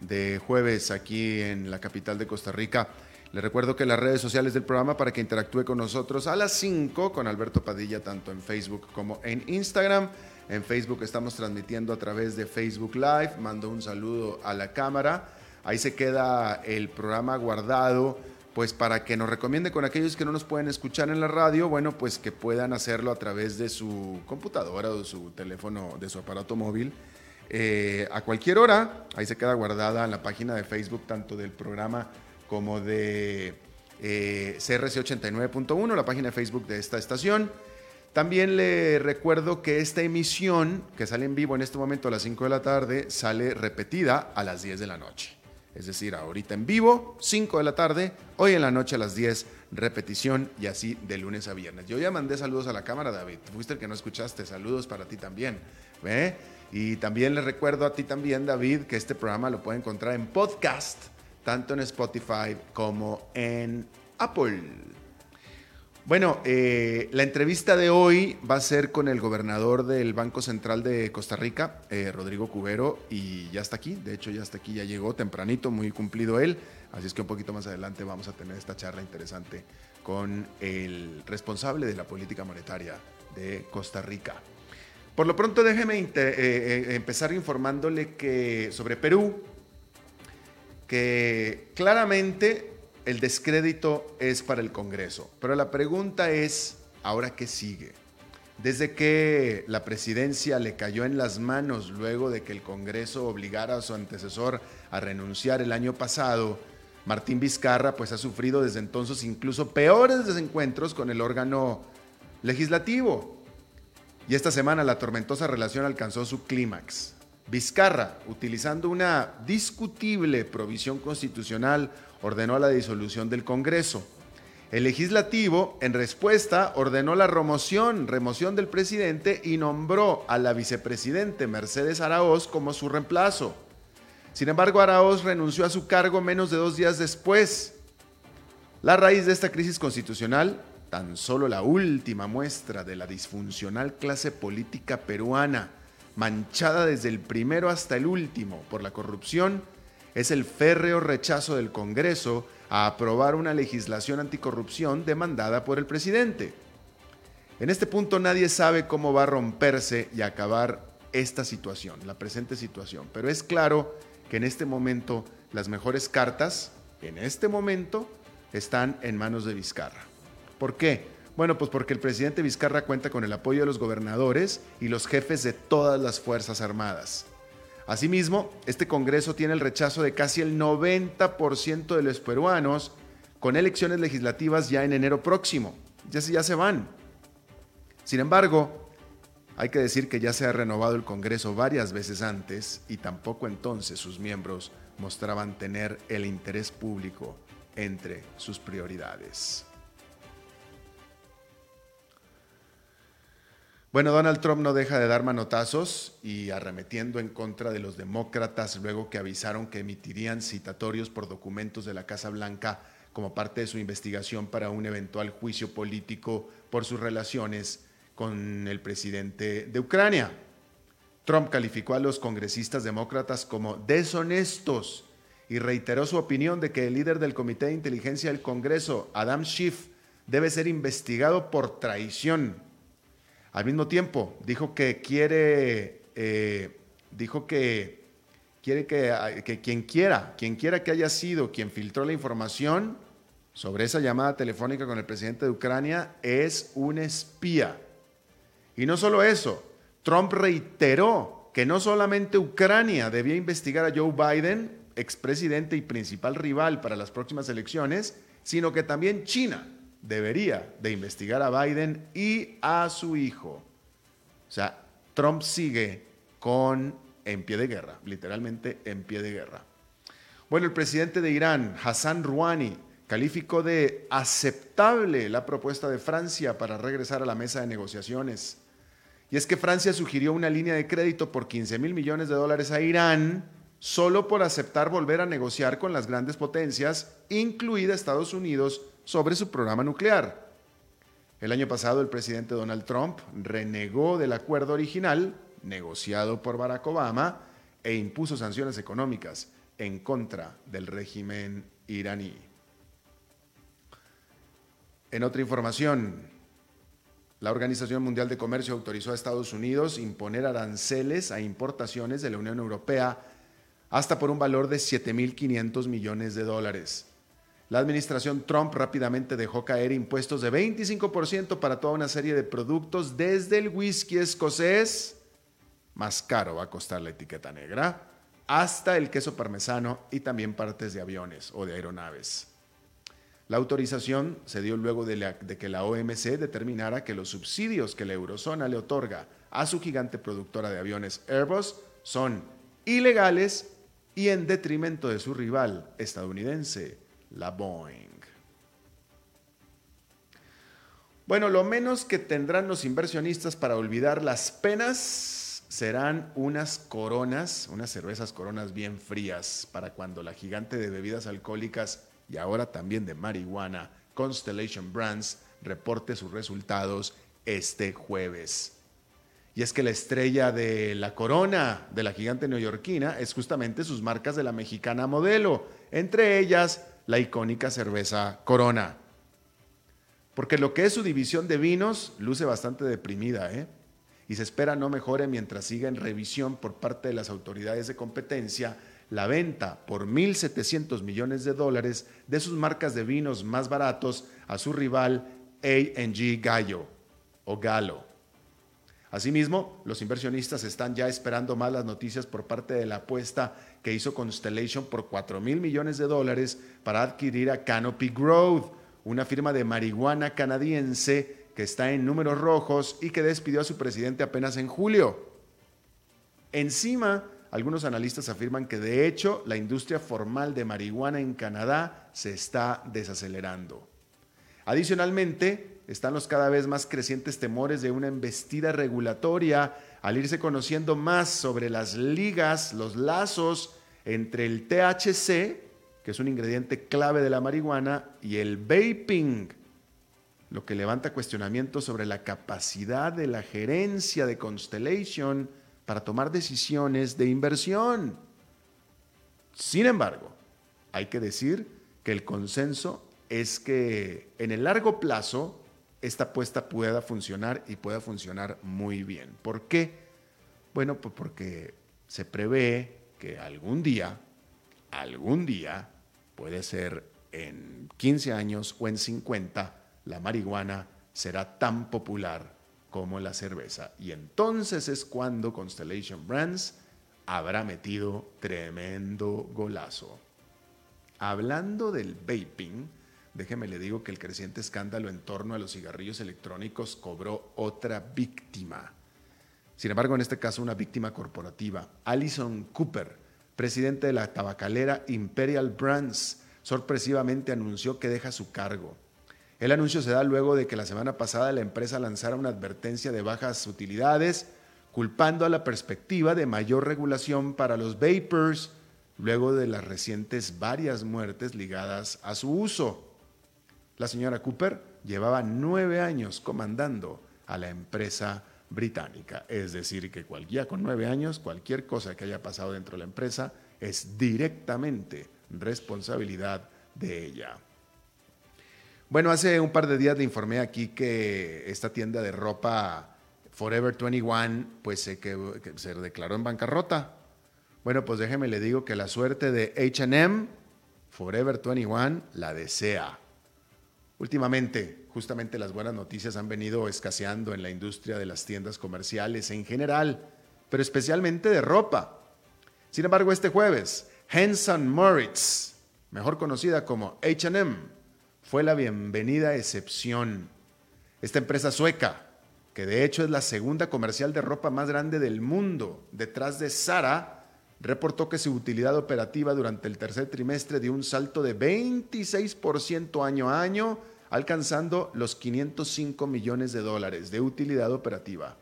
de jueves aquí en la capital de Costa Rica. Le recuerdo que las redes sociales del programa para que interactúe con nosotros a las 5 con Alberto Padilla, tanto en Facebook como en Instagram. En Facebook estamos transmitiendo a través de Facebook Live. Mando un saludo a la cámara. Ahí se queda el programa guardado pues para que nos recomiende con aquellos que no nos pueden escuchar en la radio, bueno, pues que puedan hacerlo a través de su computadora o de su teléfono, de su aparato móvil. Eh, a cualquier hora, ahí se queda guardada en la página de Facebook tanto del programa como de eh, CRC89.1, la página de Facebook de esta estación. También le recuerdo que esta emisión, que sale en vivo en este momento a las 5 de la tarde, sale repetida a las 10 de la noche. Es decir, ahorita en vivo, 5 de la tarde, hoy en la noche a las 10, repetición y así de lunes a viernes. Yo ya mandé saludos a la cámara, David. Fuiste el que no escuchaste. Saludos para ti también. Y también les recuerdo a ti también, David, que este programa lo puede encontrar en podcast, tanto en Spotify como en Apple. Bueno, eh, la entrevista de hoy va a ser con el gobernador del Banco Central de Costa Rica, eh, Rodrigo Cubero, y ya está aquí. De hecho, ya está aquí, ya llegó tempranito, muy cumplido él. Así es que un poquito más adelante vamos a tener esta charla interesante con el responsable de la política monetaria de Costa Rica. Por lo pronto, déjeme eh, empezar informándole que sobre Perú, que claramente el descrédito es para el Congreso. Pero la pregunta es, ¿ahora qué sigue? Desde que la presidencia le cayó en las manos luego de que el Congreso obligara a su antecesor a renunciar el año pasado, Martín Vizcarra pues ha sufrido desde entonces incluso peores desencuentros con el órgano legislativo. Y esta semana la tormentosa relación alcanzó su clímax. Vizcarra, utilizando una discutible provisión constitucional, ordenó la disolución del Congreso. El legislativo, en respuesta, ordenó la remoción, remoción del presidente y nombró a la vicepresidente Mercedes Araoz como su reemplazo. Sin embargo, Araoz renunció a su cargo menos de dos días después. La raíz de esta crisis constitucional, tan solo la última muestra de la disfuncional clase política peruana, manchada desde el primero hasta el último por la corrupción, es el férreo rechazo del Congreso a aprobar una legislación anticorrupción demandada por el presidente. En este punto nadie sabe cómo va a romperse y acabar esta situación, la presente situación, pero es claro que en este momento las mejores cartas, en este momento, están en manos de Vizcarra. ¿Por qué? Bueno, pues porque el presidente Vizcarra cuenta con el apoyo de los gobernadores y los jefes de todas las Fuerzas Armadas. Asimismo, este Congreso tiene el rechazo de casi el 90% de los peruanos con elecciones legislativas ya en enero próximo. Ya, ya se van. Sin embargo, hay que decir que ya se ha renovado el Congreso varias veces antes y tampoco entonces sus miembros mostraban tener el interés público entre sus prioridades. Bueno, Donald Trump no deja de dar manotazos y arremetiendo en contra de los demócratas luego que avisaron que emitirían citatorios por documentos de la Casa Blanca como parte de su investigación para un eventual juicio político por sus relaciones con el presidente de Ucrania. Trump calificó a los congresistas demócratas como deshonestos y reiteró su opinión de que el líder del Comité de Inteligencia del Congreso, Adam Schiff, debe ser investigado por traición al mismo tiempo, dijo que quiere, eh, dijo que quiere que, que, quien quiera, quien quiera que haya sido quien filtró la información sobre esa llamada telefónica con el presidente de Ucrania es un espía. Y no solo eso, Trump reiteró que no solamente Ucrania debía investigar a Joe Biden, expresidente y principal rival para las próximas elecciones, sino que también China debería de investigar a Biden y a su hijo. O sea, Trump sigue con en pie de guerra, literalmente en pie de guerra. Bueno, el presidente de Irán, Hassan Rouhani, calificó de aceptable la propuesta de Francia para regresar a la mesa de negociaciones. Y es que Francia sugirió una línea de crédito por 15 mil millones de dólares a Irán solo por aceptar volver a negociar con las grandes potencias, incluida Estados Unidos, sobre su programa nuclear. El año pasado el presidente Donald Trump renegó del acuerdo original, negociado por Barack Obama, e impuso sanciones económicas en contra del régimen iraní. En otra información, la Organización Mundial de Comercio autorizó a Estados Unidos imponer aranceles a importaciones de la Unión Europea hasta por un valor de 7.500 millones de dólares. La administración Trump rápidamente dejó caer impuestos de 25% para toda una serie de productos, desde el whisky escocés, más caro va a costar la etiqueta negra, hasta el queso parmesano y también partes de aviones o de aeronaves. La autorización se dio luego de, de, que la OMC determinara que los subsidios que la eurozona le otorga a su gigante productora de aviones Airbus son ilegales y en detrimento de su rival estadounidense, la Boeing. Bueno, lo menos que tendrán los inversionistas para olvidar las penas serán unas coronas, unas cervezas coronas bien frías para cuando la gigante de bebidas alcohólicas y ahora también de marihuana, Constellation Brands, reporte sus resultados este jueves. Y es que la estrella de la corona de la gigante neoyorquina es justamente sus marcas de la mexicana modelo, entre ellas la icónica cerveza Corona. Porque lo que es su división de vinos luce bastante deprimida, ¿eh? Y se espera no mejore mientras siga en revisión por parte de las autoridades de competencia la venta por 1.700 millones de dólares de sus marcas de vinos más baratos a su rival A&G Gallo o Galo. Asimismo, los inversionistas están ya esperando más las noticias por parte de la apuesta que hizo Constellation por 4 mil millones de dólares para adquirir a Canopy Growth, una firma de marihuana canadiense que está en números rojos y que despidió a su presidente apenas en julio. Encima, algunos analistas afirman que de hecho la industria formal de marihuana en Canadá se está desacelerando. Adicionalmente, están los cada vez más crecientes temores de una embestida regulatoria al irse conociendo más sobre las ligas, los lazos entre el THC, que es un ingrediente clave de la marihuana, y el vaping, lo que levanta cuestionamientos sobre la capacidad de la gerencia de Constellation para tomar decisiones de inversión. Sin embargo, hay que decir que el consenso es que en el largo plazo esta apuesta pueda funcionar y pueda funcionar muy bien. ¿Por qué? Bueno, pues porque se prevé que algún día, algún día, puede ser en 15 años o en 50, la marihuana será tan popular como la cerveza. Y entonces es cuando Constellation Brands habrá metido tremendo golazo. Hablando del vaping, Déjeme le digo que el creciente escándalo en torno a los cigarrillos electrónicos cobró otra víctima. Sin embargo, en este caso una víctima corporativa. Alison Cooper, presidente de la tabacalera Imperial Brands, sorpresivamente anunció que deja su cargo. El anuncio se da luego de que la semana pasada la empresa lanzara una advertencia de bajas utilidades, culpando a la perspectiva de mayor regulación para los vapers, luego de las recientes varias muertes ligadas a su uso. La señora Cooper llevaba nueve años comandando a la empresa británica. Es decir, que cualquiera con nueve años, cualquier cosa que haya pasado dentro de la empresa es directamente responsabilidad de ella. Bueno, hace un par de días le informé aquí que esta tienda de ropa Forever 21 pues se, se declaró en bancarrota. Bueno, pues déjeme le digo que la suerte de HM, Forever 21, la desea. Últimamente, justamente las buenas noticias han venido escaseando en la industria de las tiendas comerciales en general pero especialmente de ropa. Sin embargo, este jueves, Henson Moritz, mejor conocida como HM, fue la bienvenida excepción. Esta empresa sueca, que de hecho es la segunda comercial de ropa más grande del mundo, detrás de Zara, reportó que su utilidad operativa durante el tercer trimestre dio un salto de 26% año a año, alcanzando los 505 millones de dólares de utilidad operativa.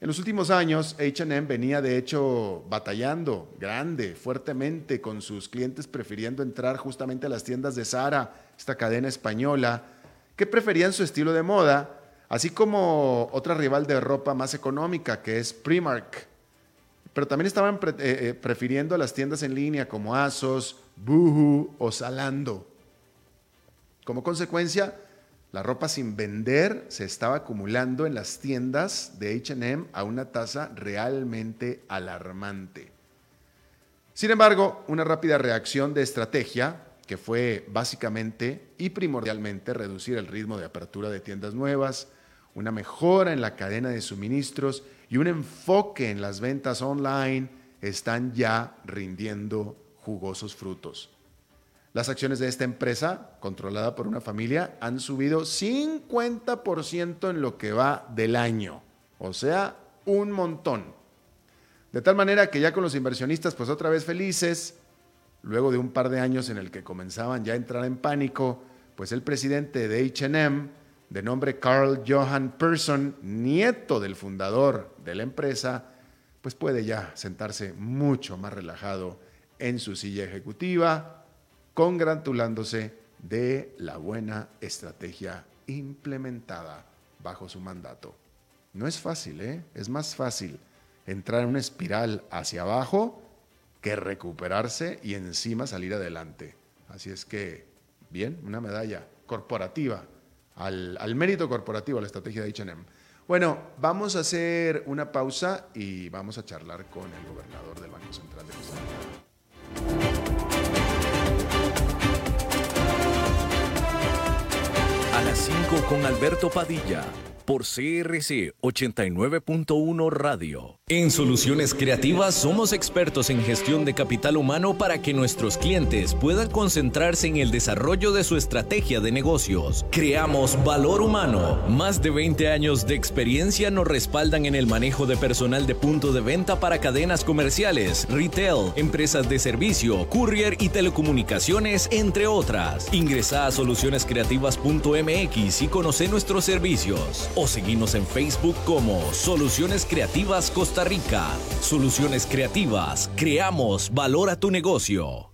En los últimos años, HM venía de hecho batallando grande, fuertemente con sus clientes prefiriendo entrar justamente a las tiendas de Zara, esta cadena española, que preferían su estilo de moda, así como otra rival de ropa más económica que es Primark. Pero también estaban eh, eh, prefiriendo las tiendas en línea como Asos, Boohoo o Zalando. Como consecuencia, la ropa sin vender se estaba acumulando en las tiendas de HM a una tasa realmente alarmante. Sin embargo, una rápida reacción de estrategia, que fue básicamente y primordialmente reducir el ritmo de apertura de tiendas nuevas, una mejora en la cadena de suministros y un enfoque en las ventas online, están ya rindiendo jugosos frutos. Las acciones de esta empresa, controlada por una familia, han subido 50% en lo que va del año. O sea, un montón. De tal manera que ya con los inversionistas, pues otra vez felices, luego de un par de años en el que comenzaban ya a entrar en pánico, pues el presidente de HM, de nombre Carl Johan Persson, nieto del fundador de la empresa, pues puede ya sentarse mucho más relajado en su silla ejecutiva, congratulándose de la buena estrategia implementada bajo su mandato. No es fácil, ¿eh? Es más fácil entrar en una espiral hacia abajo que recuperarse y encima salir adelante. Así es que, bien, una medalla corporativa, al, mérito corporativo, a la estrategia de HM. Bueno, vamos a hacer una pausa y vamos a charlar con el gobernador del Banco Central de Costa Rica. Las 5 con Alberto Padilla por CRC 89.1 Radio. En Soluciones Creativas somos expertos en gestión de capital humano para que nuestros clientes puedan concentrarse en el desarrollo de su estrategia de negocios. Creamos valor humano. Más de 20 años de experiencia nos respaldan en el manejo de personal de punto de venta para cadenas comerciales, retail, empresas de servicio, courier y telecomunicaciones, entre otras. Ingresa a solucionescreativas.mx y conoce nuestros servicios o seguimos en Facebook como Soluciones Creativas Costa Rica. Soluciones Creativas, creamos valor a tu negocio.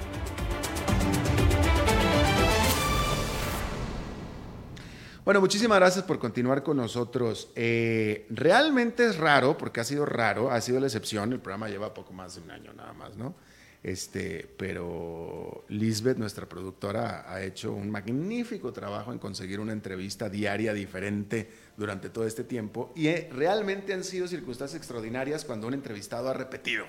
Bueno, muchísimas gracias por continuar con nosotros. Eh, realmente es raro, porque ha sido raro, ha sido la excepción. El programa lleva poco más de un año nada más, ¿no? Este, pero Lisbeth, nuestra productora, ha hecho un magnífico trabajo en conseguir una entrevista diaria diferente durante todo este tiempo. Y eh, realmente han sido circunstancias extraordinarias cuando un entrevistado ha repetido.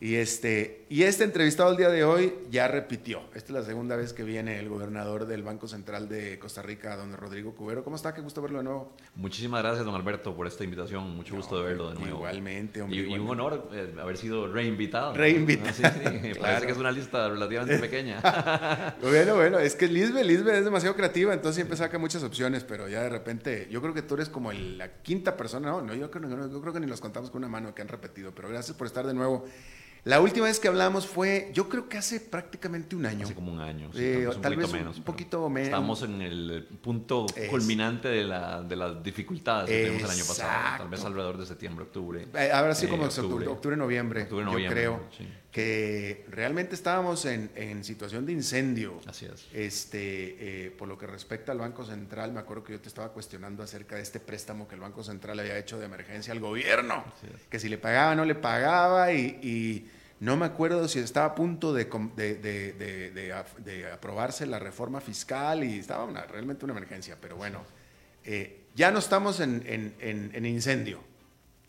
Y este, y este entrevistado el día de hoy ya repitió. Esta es la segunda vez que viene el gobernador del Banco Central de Costa Rica, don Rodrigo Cubero. ¿Cómo está? Qué gusto verlo de nuevo. Muchísimas gracias, don Alberto, por esta invitación. Mucho gusto de verlo de nuevo. Igualmente, hombre. Y, un honor eh, haber sido reinvitado. Reinvitado. Sí, sí. Parece que es una lista relativamente pequeña. bueno, bueno, es que Lisbeth, Lisbeth es demasiado creativa, entonces siempre saca muchas opciones, pero ya de repente, yo creo que tú eres como la quinta persona, no, no yo, creo, yo creo que ni los contamos con una mano que han repetido, pero gracias por estar de nuevo. La última vez que hablamos fue, yo creo que hace prácticamente un año. Hace como un año, sí, Eh, tal, vez un poquito menos. un poquito menos. Estamos en el punto Es- culminante de, la, de las dificultades que tuvimos el año pasado. Tal Exacto. vez alrededor de septiembre, octubre. Eh, ahora sí, Eh, como octubre. octubre, octubre, noviembre, Octubre, yo noviembre, creo sí. que realmente estábamos en, en situación de incendio. Así es. Este, por lo que respecta al Banco Central, me acuerdo que yo te estaba cuestionando acerca de este préstamo que el Banco Central había hecho de emergencia al gobierno, que si le pagaba no le pagaba y, y no me acuerdo si estaba a punto de, aprobarse la reforma fiscal y estaba una- realmente una emergencia, pero bueno, eh, ya no estamos en, en- en- en incendio,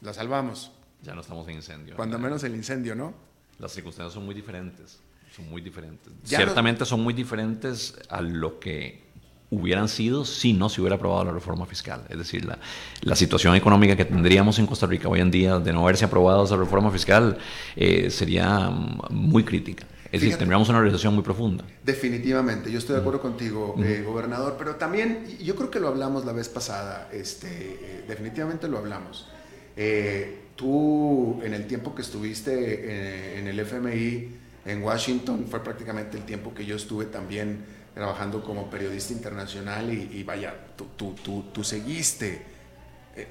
la salvamos, Ya no estamos en incendio. cuando menos el incendio, ¿no? Las circunstancias son muy diferentes. Son muy diferentes. Ya no- Ciertamente son muy diferentes a lo que hubieran sido si no se hubiera aprobado la reforma fiscal. Es decir, la, la situación económica que tendríamos en Costa Rica hoy en día de no haberse aprobado esa reforma fiscal eh, sería mm, muy crítica. Es decir, Fíjate. tendríamos una recesión muy profunda. Definitivamente, yo estoy de acuerdo contigo, eh, gobernador, pero también, yo creo que lo hablamos la vez pasada, este, eh, definitivamente lo hablamos. Eh, tú, en el tiempo que estuviste eh, en el FMI en Washington, fue prácticamente el tiempo que yo estuve también trabajando como periodista internacional y, y vaya, tú, tú, tú, tú seguiste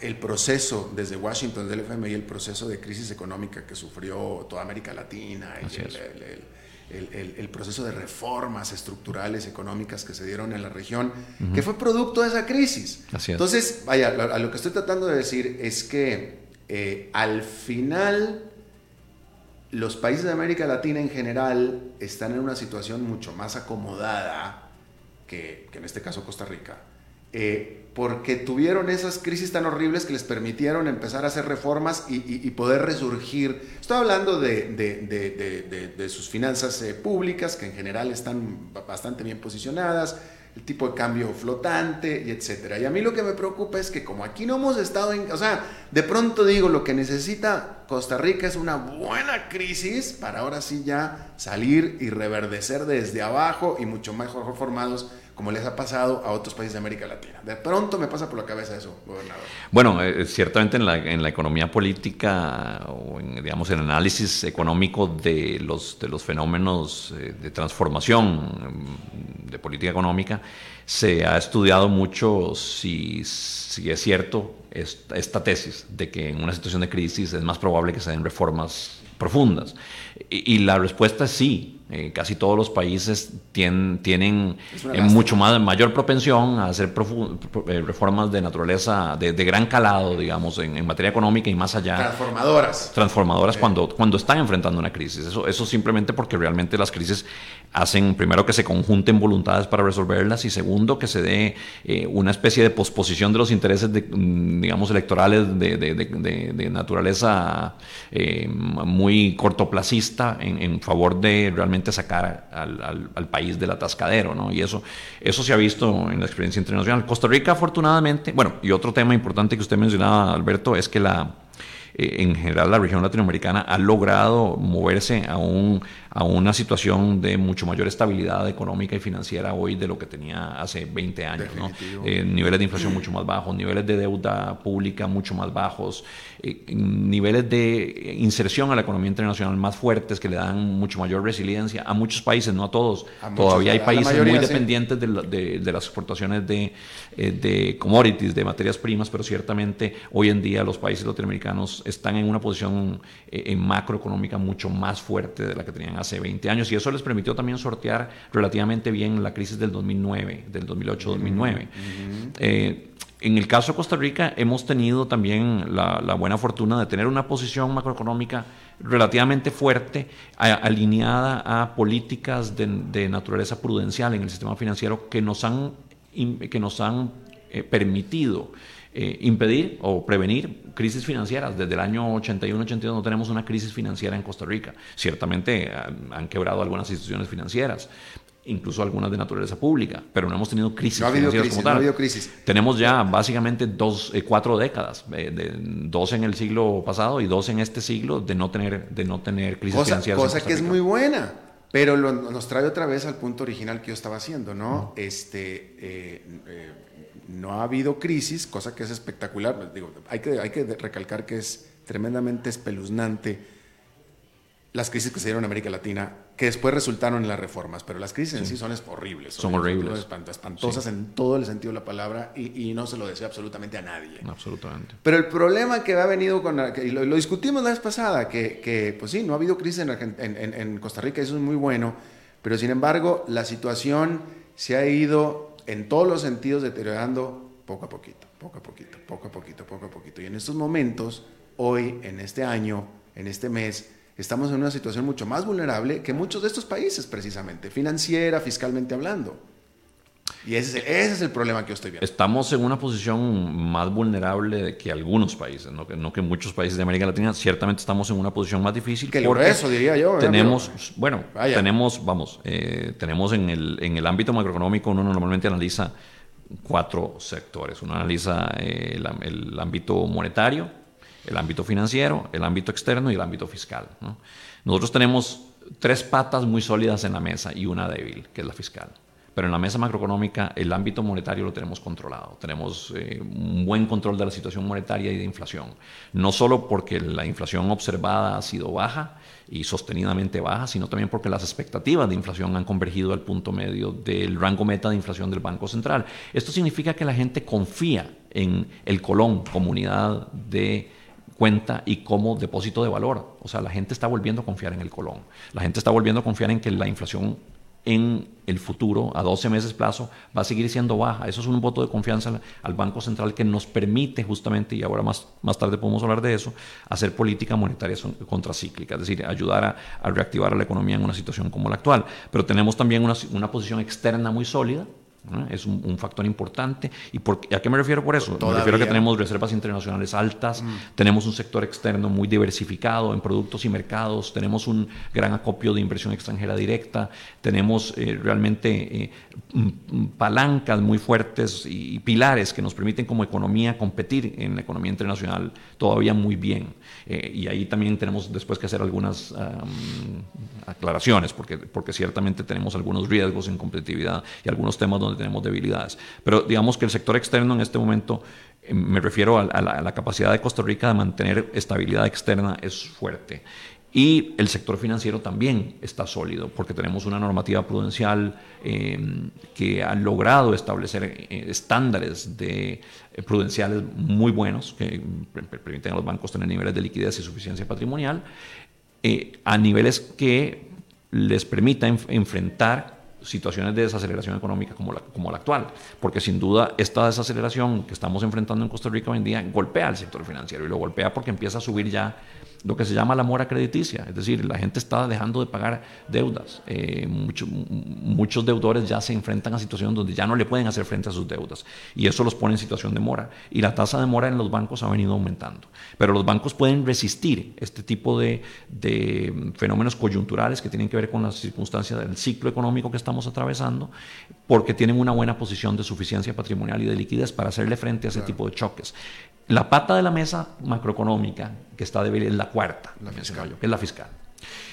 el proceso desde Washington del FMI, el proceso de crisis económica que sufrió toda América Latina, el, el- proceso de reformas estructurales económicas que se dieron en la región, que fue producto de esa crisis. Así es. Entonces, vaya, lo- a lo que estoy tratando de decir es que eh, al final los países de América Latina en general están en una situación mucho más acomodada que, en este caso Costa Rica, eh, porque tuvieron esas crisis tan horribles que les permitieron empezar a hacer reformas y, poder resurgir. Estoy hablando de, sus finanzas eh, públicas, que en general están ba- bastante bien posicionadas, el tipo de cambio flotante y etcétera. Y a mí lo que me preocupa es que como aquí no hemos estado en, o sea, de pronto digo, lo que necesita Costa Rica es una buena crisis para ahora sí ya salir y reverdecer desde abajo y mucho mejor formados como les ha pasado a otros países de América Latina. De pronto me pasa por la cabeza eso, gobernador. Bueno, eh, ciertamente en la, economía política o en, digamos, el análisis económico de los, de los fenómenos eh, de transformación de política económica, se ha estudiado mucho si, si es cierto esta, tesis de que en una situación de crisis es más probable que se den reformas profundas. Y, y la respuesta es sí. Eh, casi todos los países tien- tienen eh, mucho más, mayor propensión a hacer profu- pro- eh, reformas de naturaleza, de, de gran calado, digamos, en, en materia económica y más allá Transformadoras. transformadoras cuando, cuando están enfrentando una crisis. Eso, eso simplemente porque realmente las crisis hacen, primero, que se conjunten voluntades para resolverlas y segundo, que se dé eh, una especie de posposición de los intereses, de, mm, digamos, electorales de, de- naturaleza muy cortoplacista en, en favor de realmente sacar al, al- país del atascadero. ¿no? Y eso, eso se ha visto en la experiencia internacional. Costa Rica, afortunadamente, bueno, y otro tema importante que usted mencionaba, Alberto, es que la eh, en general la región latinoamericana ha logrado moverse a, un, a una situación de mucho mayor estabilidad económica y financiera hoy de lo que tenía hace 20 años. ¿no? Eh, niveles de inflación mucho más bajos, niveles de deuda pública mucho más bajos, eh, niveles de inserción a la economía internacional más fuertes que le dan mucho mayor resiliencia a muchos países, no a todos. A muchos, Todavía hay países mayoría, muy sí. dependientes de, la- de- de las exportaciones de, eh, de commodities, de materias primas, pero ciertamente hoy en día los países latinoamericanos están en una posición macroeconómica mucho más fuerte de la que tenían hace 20 años y eso les permitió también sortear relativamente bien la crisis del 2009, del 2008-2009. Eh, en el caso de Costa Rica hemos tenido también la, la buena fortuna de tener una posición macroeconómica relativamente fuerte, a- alineada a políticas de, de naturaleza prudencial en el sistema financiero que nos han, que nos han eh, permitido eh, impedir o prevenir crisis financieras. Desde el año 81-82 no tenemos una crisis financiera en Costa Rica. Ciertamente han, han quebrado algunas instituciones financieras, incluso algunas de naturaleza pública, pero no hemos tenido crisis No ha habido financieras crisis, como no ha tal. habido crisis. Tenemos ya básicamente dos, eh, cuatro décadas, eh, de- dos en el siglo pasado y dos en este siglo de no tener, de no tener crisis Cosa, financieras. en cosa que es muy buena, pero lo- nos trae otra vez al punto original que yo estaba haciendo, ¿no? Este, eh, eh, no ha habido crisis, cosa que es espectacular. Digo, hay que, hay que recalcar que es tremendamente espeluznante las crisis que se dieron en América Latina, que después resultaron en las reformas, pero las crisis en sí son horribles. Son horribles. espantosas en todo el sentido de la palabra y, no se lo deseo absolutamente a nadie. Absolutamente. Pero el problema que ha venido con, y lo, discutimos la vez pasada, que, que, pues sí, no ha habido crisis en, en, en Costa Rica, eso es muy bueno, pero sin embargo la situación se ha ido en todos los sentidos deteriorando poco a poquito, poco a poquito, poco a poquito, poco a poquito. Y en estos momentos, hoy, en este año, en este mes, estamos en una situación mucho más vulnerable que muchos de estos países, precisamente, financiera, fiscalmente hablando. Y ese es, el, problema que yo estoy viendo. Estamos en una posición más vulnerable que algunos países, no que, no que muchos países de América Latina. Ciertamente estamos en una posición más difícil. Que por eso diría yo. Tenemos, bueno, tenemos, vamos, eh, tenemos en el, en el ámbito macroeconómico, uno normalmente analiza cuatro sectores. Uno analiza eh, el, el ámbito monetario, el ámbito financiero, el ámbito externo y el ámbito fiscal. Nosotros tenemos tres patas muy sólidas en la mesa y una débil, que es la fiscal. Pero en la mesa macroeconómica el ámbito monetario lo tenemos controlado. Tenemos eh, un buen control de la situación monetaria y de inflación. No solo porque la inflación observada ha sido baja y sostenidamente baja, sino también porque las expectativas de inflación han convergido al punto medio del rango meta de inflación del Banco Central. Esto significa que la gente confía en el Colón, comunidad de cuenta y como depósito de valor. O sea, la gente está volviendo a confiar en el colón. La gente está volviendo a confiar en que la inflación en el futuro, a 12 meses plazo, va a seguir siendo baja. Eso es un voto de confianza al Banco Central que nos permite justamente, y ahora más, más tarde podemos hablar de eso, hacer política monetaria contracíclica, es decir, ayudar a, reactivar a la economía en una situación como la actual. Pero tenemos también una, una posición externa muy sólida, es un, factor importante. ¿Y por, a qué me refiero por eso? Me refiero a que tenemos reservas internacionales altas, mm. tenemos un sector externo muy diversificado en productos y mercados, tenemos un gran acopio de inversión extranjera directa, tenemos eh, realmente eh, palancas muy fuertes y, pilares que nos permiten como economía competir en la economía internacional todavía muy bien. Eh, y ahí también tenemos después que hacer algunas aclaraciones, porque, porque ciertamente tenemos algunos riesgos en competitividad y algunos temas donde tenemos debilidades. Pero digamos que el sector externo en este momento, eh, me refiero a, la, capacidad de Costa Rica de mantener estabilidad externa, es fuerte. Y el sector financiero también está sólido, porque tenemos una normativa prudencial em, que ha logrado establecer eh, estándares de, eh, prudenciales muy buenos, que permiten a los bancos tener niveles de liquidez y suficiencia patrimonial, a niveles que les permita enfrentar situaciones de desaceleración económica como la, como la actual, porque sin duda esta desaceleración que estamos enfrentando en Costa Rica hoy en día golpea al sector financiero y lo golpea porque empieza a subir ya lo que se llama la mora crediticia, es decir, la gente está dejando de pagar deudas. Eh, muchos deudores ya se enfrentan a situaciones donde ya no le pueden hacer frente a sus deudas y eso los pone en situación de mora. Y la tasa de mora en los bancos ha venido aumentando. Pero los bancos pueden resistir este tipo de, de fenómenos coyunturales que tienen que ver con las circunstancias del ciclo económico que estamos atravesando, porque tienen una buena posición de suficiencia patrimonial y de liquidez para hacerle frente a ese tipo de choques. La pata de la mesa macroeconómica que está débil es la cuarta, la fiscal. que es la fiscal.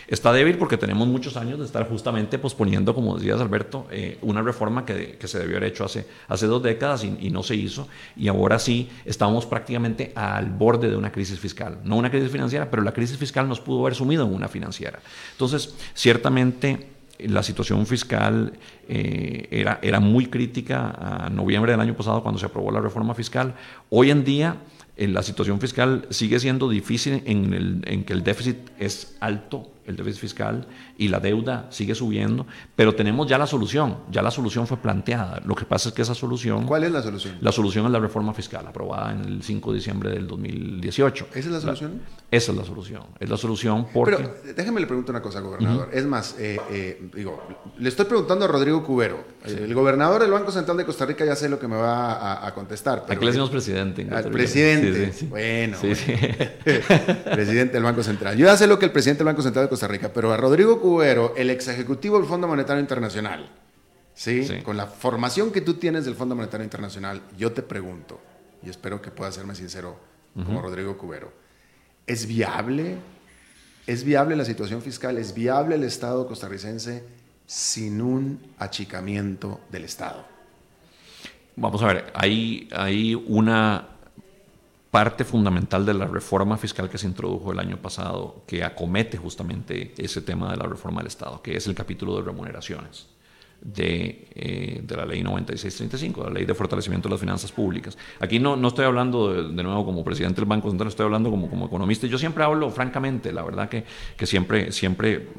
Está débil porque tenemos muchos años de estar justamente posponiendo, como decías Alberto, eh, una reforma que, se debió haber hecho hace, hace dos décadas y, no se hizo. Y ahora sí estamos prácticamente al borde de una crisis fiscal. No una crisis financiera, pero la crisis fiscal nos pudo haber sumido en una financiera. Entonces, ciertamente la situación fiscal eh, era, era muy crítica a noviembre del año pasado cuando se aprobó la reforma fiscal. Hoy en día eh, la situación fiscal sigue siendo difícil en, el, en que el déficit es alto el déficit fiscal y la deuda sigue subiendo, pero tenemos ya la solución, ya la solución fue planteada. Lo que pasa es que esa solución... ¿Cuál es la solución? La solución es la reforma fiscal aprobada en el 5 de diciembre del 2018. ¿Esa es la solución? Esa es la solución. Es la solución porque... Pero déjeme le pregunto una cosa, gobernador. Es más, eh, eh, digo, le estoy preguntando a Rodrigo Cubero. El gobernador del Banco Central de Costa Rica ya sé lo que me va a, contestar. Pero Aquí le decimos presidente. Al presidente. bueno, presidente del Banco Central. Yo ya sé lo que el presidente del Banco Central de Costa Rica, pero a Rodrigo Cubero, el ex ejecutivo del Fondo Monetario Internacional, ¿sí? Con la formación que tú tienes del Fondo Monetario Internacional, yo te pregunto, y espero que puedas serme sincero como Rodrigo Cubero, ¿es viable? ¿Es viable la situación fiscal? ¿Es viable el Estado costarricense sin un achicamiento del Estado? Vamos a ver, hay, hay una parte fundamental de la reforma fiscal que se introdujo el año pasado, que acomete justamente ese tema de la reforma del Estado, que es el capítulo de remuneraciones. De, eh, de, la ley 9635, la ley de fortalecimiento de las finanzas públicas. Aquí no, no estoy hablando de, de, nuevo como presidente del Banco Central, estoy hablando como, como economista. Yo siempre hablo francamente, la verdad que, que siempre, siempre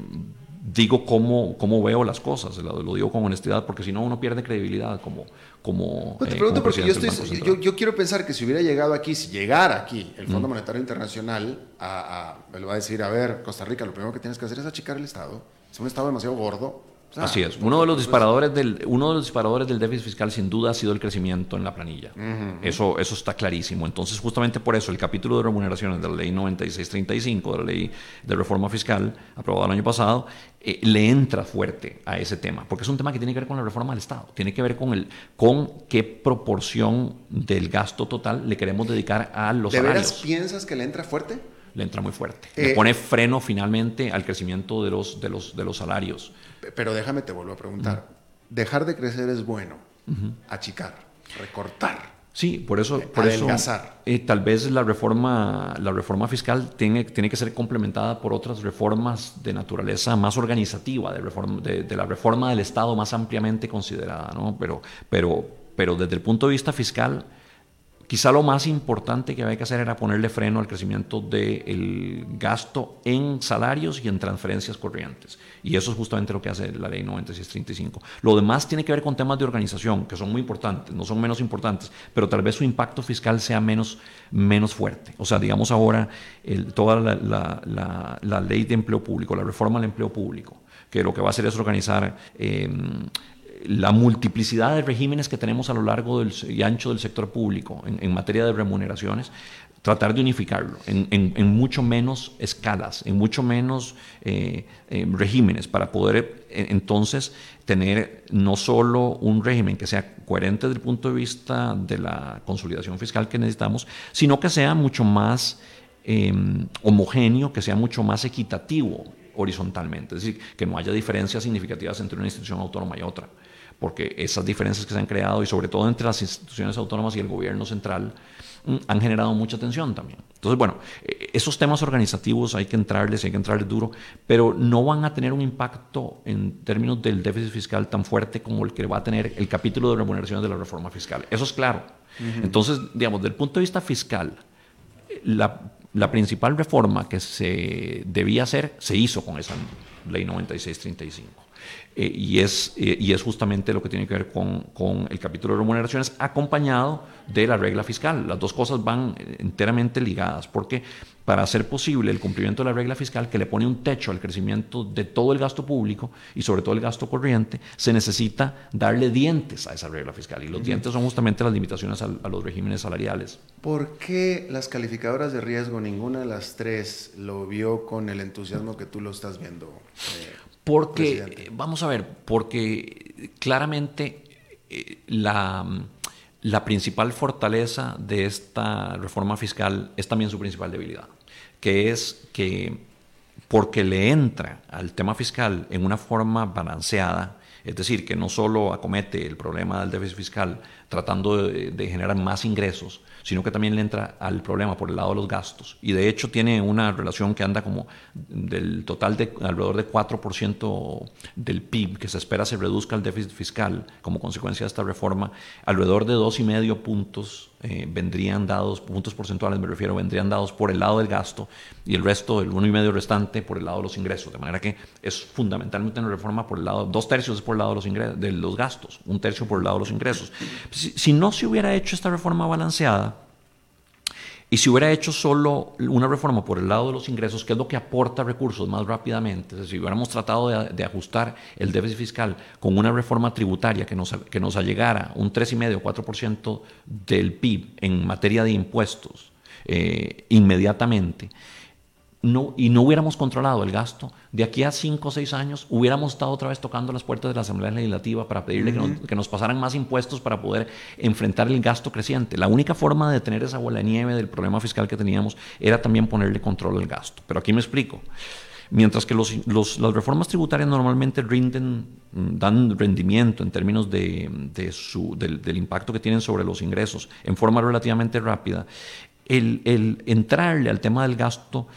digo cómo, cómo veo las cosas, lo, lo, digo con honestidad, porque si no uno pierde credibilidad como... como no, te pregunto porque yo, estoy, yo, yo, quiero pensar que si hubiera llegado aquí, si llegara aquí el Fondo mm. Monetario Internacional a, a, me lo va a decir, a ver, Costa Rica, lo primero que tienes que hacer es achicar el Estado. Es un Estado demasiado gordo, Ah, Así es. Uno de los disparadores del uno de los disparadores del déficit fiscal sin duda ha sido el crecimiento en la planilla. Uh -huh. Eso eso está clarísimo. Entonces, justamente por eso el capítulo de remuneraciones de la Ley 9635, de la Ley de Reforma Fiscal aprobada el año pasado, eh, le entra fuerte a ese tema, porque es un tema que tiene que ver con la reforma del Estado, tiene que ver con el con qué proporción del gasto total le queremos dedicar a los ¿De salarios. veras piensas que le entra fuerte? Le entra muy fuerte. Eh, le pone freno finalmente al crecimiento de los de los de los salarios. Pero déjame, te vuelvo a preguntar. Uh -huh. Dejar de crecer es bueno. Uh -huh. Achicar, recortar. Sí, por eso, por Adelgazar. eso eh, tal vez la reforma, la reforma fiscal tiene, tiene que ser complementada por otras reformas de naturaleza más organizativa, de, reforma, de, de la reforma del Estado más ampliamente considerada. ¿no? Pero, pero, pero desde el punto de vista fiscal, Quizá lo más importante que había que hacer era ponerle freno al crecimiento del gasto en salarios y en transferencias corrientes. Y eso es justamente lo que hace la ley 9635. Lo demás tiene que ver con temas de organización, que son muy importantes, no son menos importantes, pero tal vez su impacto fiscal sea menos, menos fuerte. O sea, digamos ahora, toda la, ley de empleo público, la reforma del empleo público, que lo que va a hacer es organizar... Eh, la multiplicidad de regímenes que tenemos a lo largo del, y ancho del sector público en, en materia de remuneraciones, tratar de unificarlo en, en, mucho menos escalas, en mucho menos eh, eh, regímenes, para poder eh, entonces tener no solo un régimen que sea coherente desde el punto de vista de la consolidación fiscal que necesitamos, sino que sea mucho más homogéneo, que sea mucho más equitativo horizontalmente, es decir, que no haya diferencias significativas entre una institución autónoma y otra porque esas diferencias que se han creado y sobre todo entre las instituciones autónomas y el gobierno central mm, han generado mucha tensión también. Entonces, bueno, eh, esos temas organizativos hay que entrarles, hay que entrarles duro, pero no van a tener un impacto en términos del déficit fiscal tan fuerte como el que va a tener el capítulo de remuneraciones de la reforma fiscal. Eso es claro. Uh -huh. Entonces, digamos, desde el punto de vista fiscal, la, la principal reforma que se debía hacer se hizo con esa ley 9635. Eh, y, es, eh, y es justamente lo que tiene que ver con, con, el capítulo de remuneraciones acompañado de la regla fiscal. Las dos cosas van enteramente ligadas porque para hacer posible el cumplimiento de la regla fiscal que le pone un techo al crecimiento de todo el gasto público y sobre todo el gasto corriente, se necesita darle dientes a esa regla fiscal y los uh -huh. dientes son justamente las limitaciones a, a los regímenes salariales. ¿Por qué las calificadoras de riesgo, ninguna de las tres, lo vio con el entusiasmo que tú lo estás viendo? Eh, porque, presidente? vamos a ver, porque claramente eh, la, la principal fortaleza de esta reforma fiscal es también su principal debilidad, que es que porque le entra al tema fiscal en una forma balanceada, es decir, que no solo acomete el problema del déficit fiscal tratando de, generar más ingresos, sino que también le entra al problema por el lado de los gastos. Y de hecho tiene una relación que anda como del total de alrededor de 4% del PIB que se espera se reduzca el déficit fiscal como consecuencia de esta reforma, alrededor de 2,5 puntos eh, vendrían dados, puntos porcentuales me refiero, vendrían dados por el lado del gasto y el resto, el 1,5 restante, por el lado de los ingresos. De manera que es fundamentalmente una reforma por el lado, dos tercios es por el lado de los, ingresos, de los gastos, un tercio por el lado de los ingresos. Si, no se hubiera hecho esta reforma balanceada, y si hubiera hecho solo una reforma por el lado de los ingresos, que es lo que aporta recursos más rápidamente, es decir, si hubiéramos tratado de, de, ajustar el déficit fiscal con una reforma tributaria que nos, que nos allegara un 3,5 o 4% del PIB en materia de impuestos eh, inmediatamente, no, y no hubiéramos controlado el gasto, de aquí a cinco o seis años hubiéramos estado otra vez tocando las puertas de la Asamblea Legislativa para pedirle uh -huh. que, nos, que, nos, pasaran más impuestos para poder enfrentar el gasto creciente. La única forma de detener esa bola de nieve del problema fiscal que teníamos era también ponerle control al gasto. Pero aquí me explico. Mientras que los, los, las reformas tributarias normalmente rinden, dan rendimiento en términos de, de su, del, del impacto que tienen sobre los ingresos en forma relativamente rápida, el, el entrarle al tema del gasto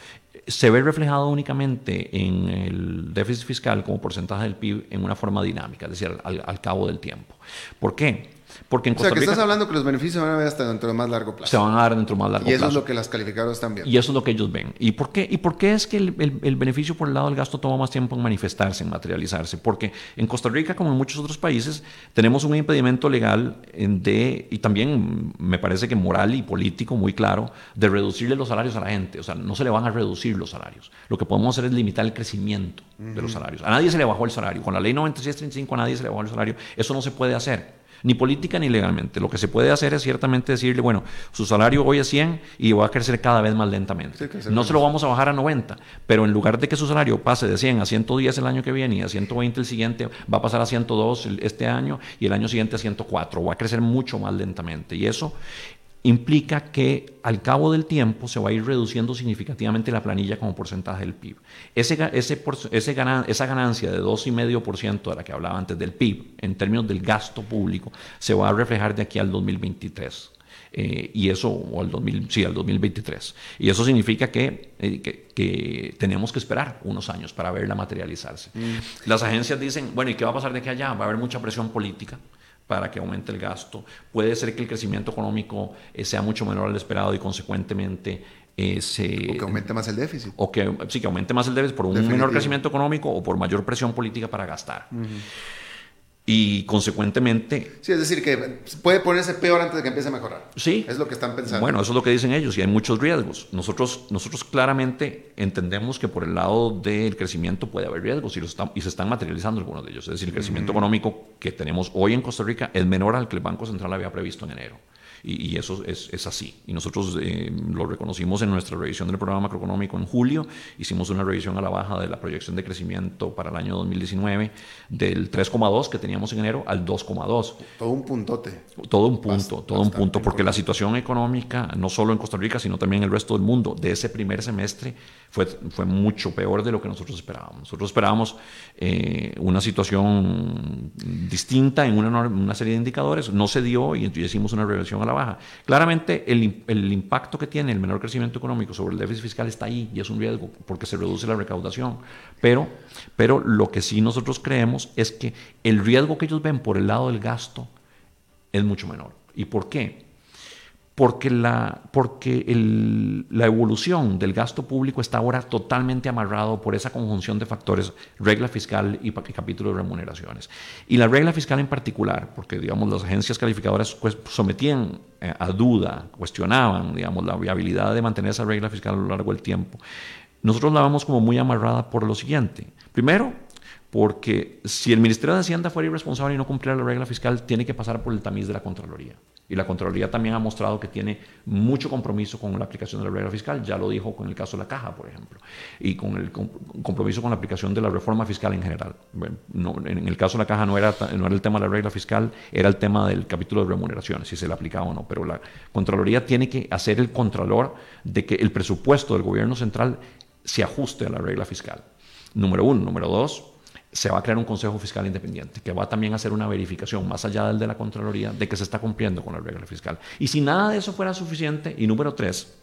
se ve reflejado únicamente en el déficit fiscal como porcentaje del PIB en una forma dinámica, es decir, al, cabo del tiempo. ¿Por qué? Porque en o sea, que estás hablando que los beneficios van a ver hasta dentro de más largo plazo. Se van a dar dentro de más largo plazo. Y eso es lo que las calificadoras están viendo. Y eso es lo que ellos ven. ¿Y por qué, y por qué es que el, el, beneficio por el lado del gasto toma más tiempo en manifestarse, en materializarse? Porque en Costa Rica, como en muchos otros países, tenemos un impedimento legal de, y también me parece que moral y político muy claro, de reducirle los salarios a la gente. O sea, no se le van a reducir los salarios. Lo que podemos hacer es limitar el crecimiento uh -huh. de los salarios. A nadie se le bajó el salario. Con la ley 9635 a nadie se le bajó el salario. Eso no se puede hacer ni política ni legalmente. Lo que se puede hacer es ciertamente decirle, bueno, su salario hoy es 100 y va a crecer cada vez más lentamente. Sí, no se lo vamos a bajar a 90, pero en lugar de que su salario pase de 100 a 110 el año que viene y a 120 el siguiente, va a pasar a 102 este año y el año siguiente a 104. Va a crecer mucho más lentamente. Y eso implica que al cabo del tiempo se va a ir reduciendo significativamente la planilla como porcentaje del PIB. Ese, ese, ese ganan, esa ganancia de 2,5% de la que hablaba antes del PIB, en términos del gasto público, se va a reflejar de aquí al 2023. Eh, y eso, o al, 2000, sí, al 2023. Y eso significa que, eh, que, que, tenemos que esperar unos años para verla materializarse. Mm. Las agencias dicen, bueno, ¿y qué va a pasar de aquí allá? Va a haber mucha presión política para que aumente el gasto. Puede ser que el crecimiento económico eh, sea mucho menor al esperado y consecuentemente eh, se... O que aumente más el déficit. O que, sí, que aumente más el déficit por un Definitivo. menor crecimiento económico o por mayor presión política para gastar. Uh -huh. Y consecuentemente... Sí, es decir, que puede ponerse peor antes de que empiece a mejorar. Sí. Es lo que están pensando. Bueno, eso es lo que dicen ellos y hay muchos riesgos. Nosotros, nosotros claramente entendemos que por el lado del crecimiento puede haber riesgos y, los y se están materializando algunos de ellos. Es decir, el crecimiento uh -huh. económico que tenemos hoy en Costa Rica es menor al que el Banco Central había previsto en enero. Y, y, eso es, es, así. Y nosotros eh, lo reconocimos en nuestra revisión del programa macroeconómico en julio. Hicimos una revisión a la baja de la proyección de crecimiento para el año 2019 del 3,2 que teníamos en enero al 2,2. Todo un puntote. Todo un punto, Bast todo un punto, porque la situación económica, no solo en Costa Rica, sino también en el resto del mundo, de ese primer semestre fue, fue mucho peor de lo que nosotros esperábamos. Nosotros esperábamos eh, una situación distinta en una, una, serie de indicadores, no se dio y entonces hicimos una revisión a la baja. Claramente el, el, impacto que tiene el menor crecimiento económico sobre el déficit fiscal está ahí y es un riesgo porque se reduce la recaudación. Pero, pero lo que sí nosotros creemos es que el riesgo que ellos ven por el lado del gasto es mucho menor. ¿Y por qué? Porque, la, porque el, la evolución del gasto público está ahora totalmente amarrado por esa conjunción de factores, regla fiscal y, capítulo de remuneraciones. Y la regla fiscal en particular, porque digamos las agencias calificadoras pues, sometían eh, a duda, cuestionaban digamos, la viabilidad de mantener esa regla fiscal a lo largo del tiempo, nosotros la vemos como muy amarrada por lo siguiente. Primero, porque si el Ministerio de Hacienda fuera irresponsable y no cumpliera la regla fiscal, tiene que pasar por el tamiz de la Contraloría. Y la Contraloría también ha mostrado que tiene mucho compromiso con la aplicación de la regla fiscal, ya lo dijo con el caso de la Caja, por ejemplo, y con el compromiso con la aplicación de la reforma fiscal en general. En el caso de la Caja no era, no era el tema de la regla fiscal, era el tema del capítulo de remuneraciones, si se le aplicaba o no, pero la Contraloría tiene que hacer el contralor de que el presupuesto del gobierno central se ajuste a la regla fiscal. Número uno. Número dos, se va a crear un Consejo Fiscal Independiente que va también a hacer una verificación más allá del de la Contraloría de que se está cumpliendo con la regla fiscal. Y si nada de eso fuera suficiente, y número tres,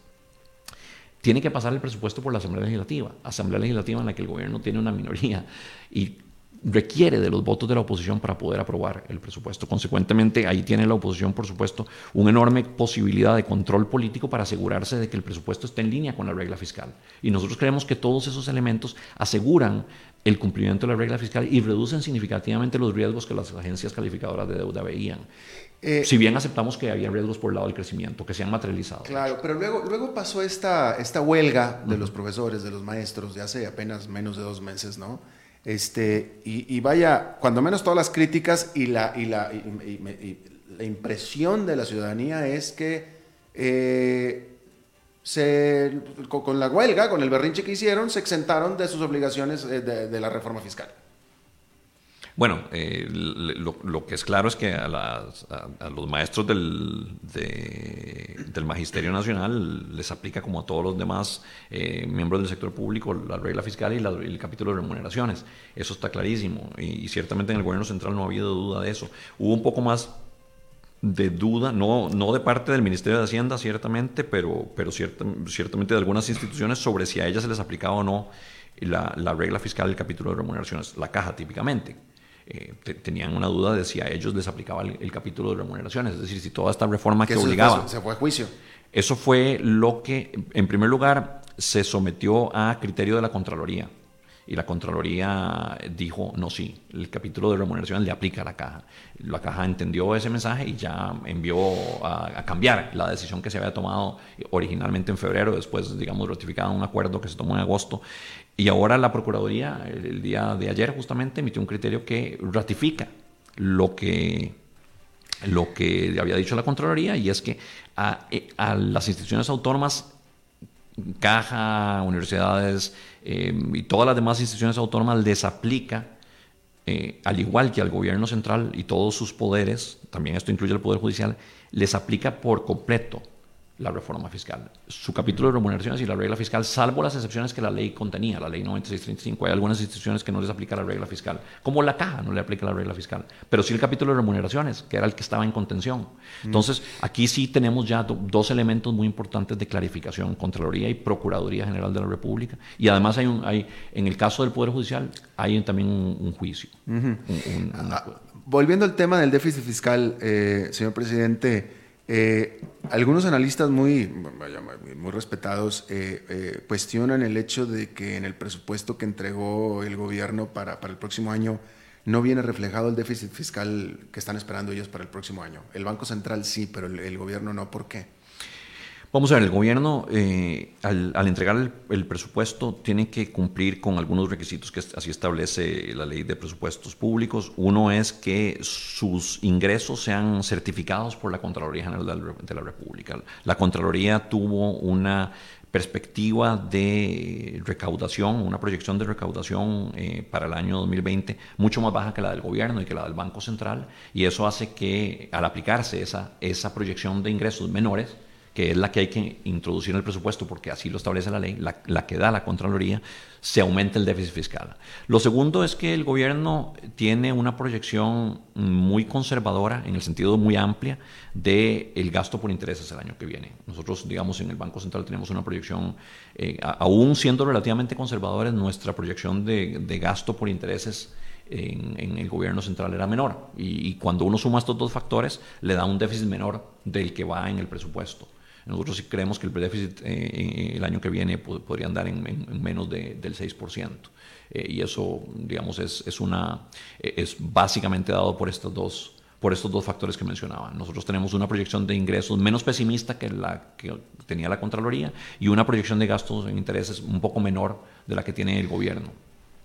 tiene que pasar el presupuesto por la Asamblea Legislativa, Asamblea Legislativa en la que el gobierno tiene una minoría y requiere de los votos de la oposición para poder aprobar el presupuesto. Consecuentemente, ahí tiene la oposición, por supuesto, una enorme posibilidad de control político para asegurarse de que el presupuesto esté en línea con la regla fiscal. Y nosotros creemos que todos esos elementos aseguran el cumplimiento de la regla fiscal y reducen significativamente los riesgos que las agencias calificadoras de deuda veían. Eh, si bien aceptamos que había riesgos por el lado del crecimiento, que se han materializado. Claro, pero luego, luego pasó esta, esta huelga de uh -huh. los profesores, de los maestros, de hace apenas menos de dos meses, ¿no? Este, y, vaya, cuando menos todas las críticas y la, y la, la impresión de la ciudadanía es que eh, se, con la huelga, con el berrinche que hicieron, se exentaron de sus obligaciones de, de la reforma fiscal. Bueno, eh, lo, que es claro es que a, las, los maestros del, de, del, Magisterio Nacional les aplica como a todos los demás eh, miembros del sector público la regla fiscal y, el capítulo de remuneraciones. Eso está clarísimo y, ciertamente en el gobierno central no ha habido duda de eso. Hubo un poco más de duda, no, no de parte del Ministerio de Hacienda, ciertamente, pero, pero ciertamente de algunas instituciones sobre si a ellas se les aplicaba o no la, la regla fiscal del capítulo de remuneraciones, la caja típicamente. Eh, tenían una duda de si a ellos les aplicaba el, capítulo de remuneraciones, es decir, si toda esta reforma que obligaba... se fue a juicio. Eso fue lo que, en primer lugar, se sometió a criterio de la Contraloría y la Contraloría dijo, no, sí, el capítulo de remuneración le aplica a la caja. La caja entendió ese mensaje y ya envió a, cambiar la decisión que se había tomado originalmente en febrero, después, digamos, ratificado un acuerdo que se tomó en agosto. Y ahora la Procuraduría, el, día de ayer justamente, emitió un criterio que ratifica lo que, lo que había dicho la Contraloría y es que a, a las instituciones autónomas caja, universidades eh, y todas las demás instituciones autónomas les aplica, eh, al igual que al gobierno central y todos sus poderes, también esto incluye el Poder Judicial, les aplica por completo la reforma fiscal. Su capítulo de remuneraciones y la regla fiscal, salvo las excepciones que la ley contenía, la ley 9635. Hay algunas instituciones que no les aplica la regla fiscal, como la caja no le aplica la regla fiscal, pero sí el capítulo de remuneraciones, que era el que estaba en contención. Mm. Entonces, aquí sí tenemos ya dos elementos muy importantes de clarificación, Contraloría y Procuraduría General de la República. Y además hay, un, hay en el caso del Poder Judicial, hay también un, juicio. Ah, volviendo al tema del déficit fiscal, eh, señor presidente, eh, algunos analistas muy, muy respetados eh, eh, cuestionan el hecho de que en el presupuesto que entregó el gobierno para, para el próximo año no viene reflejado el déficit fiscal que están esperando ellos para el próximo año. El Banco Central sí, pero el, el gobierno no. ¿Por qué? Vamos a ver, el gobierno eh, al, entregar el, presupuesto tiene que cumplir con algunos requisitos que así establece la ley de presupuestos públicos. Uno es que sus ingresos sean certificados por la Contraloría General de la, República. La Contraloría tuvo una perspectiva de recaudación, una proyección de recaudación eh, para el año 2020 mucho más baja que la del gobierno y que la del Banco Central, y eso hace que al aplicarse esa, esa proyección de ingresos menores, que es la que hay que introducir en el presupuesto porque así lo establece la ley, la, que da la Contraloría, se aumenta el déficit fiscal. Lo segundo es que el gobierno tiene una proyección muy conservadora, en el sentido muy amplia, del el gasto por intereses el año que viene. Nosotros, digamos, en el Banco Central tenemos una proyección, eh, aún siendo relativamente conservadores, nuestra proyección de, gasto por intereses en, el gobierno central era menor. Y, y, cuando uno suma estos dos factores, le da un déficit menor del que va en el presupuesto. Nosotros sí creemos que el déficit eh, el año que viene podría andar en, menos del 6%. Eh, y eso, digamos, es, una, es básicamente dado por estos dos por estos dos factores que mencionaba. Nosotros tenemos una proyección de ingresos menos pesimista que la que tenía la Contraloría y una proyección de gastos en intereses un poco menor de la que tiene el gobierno.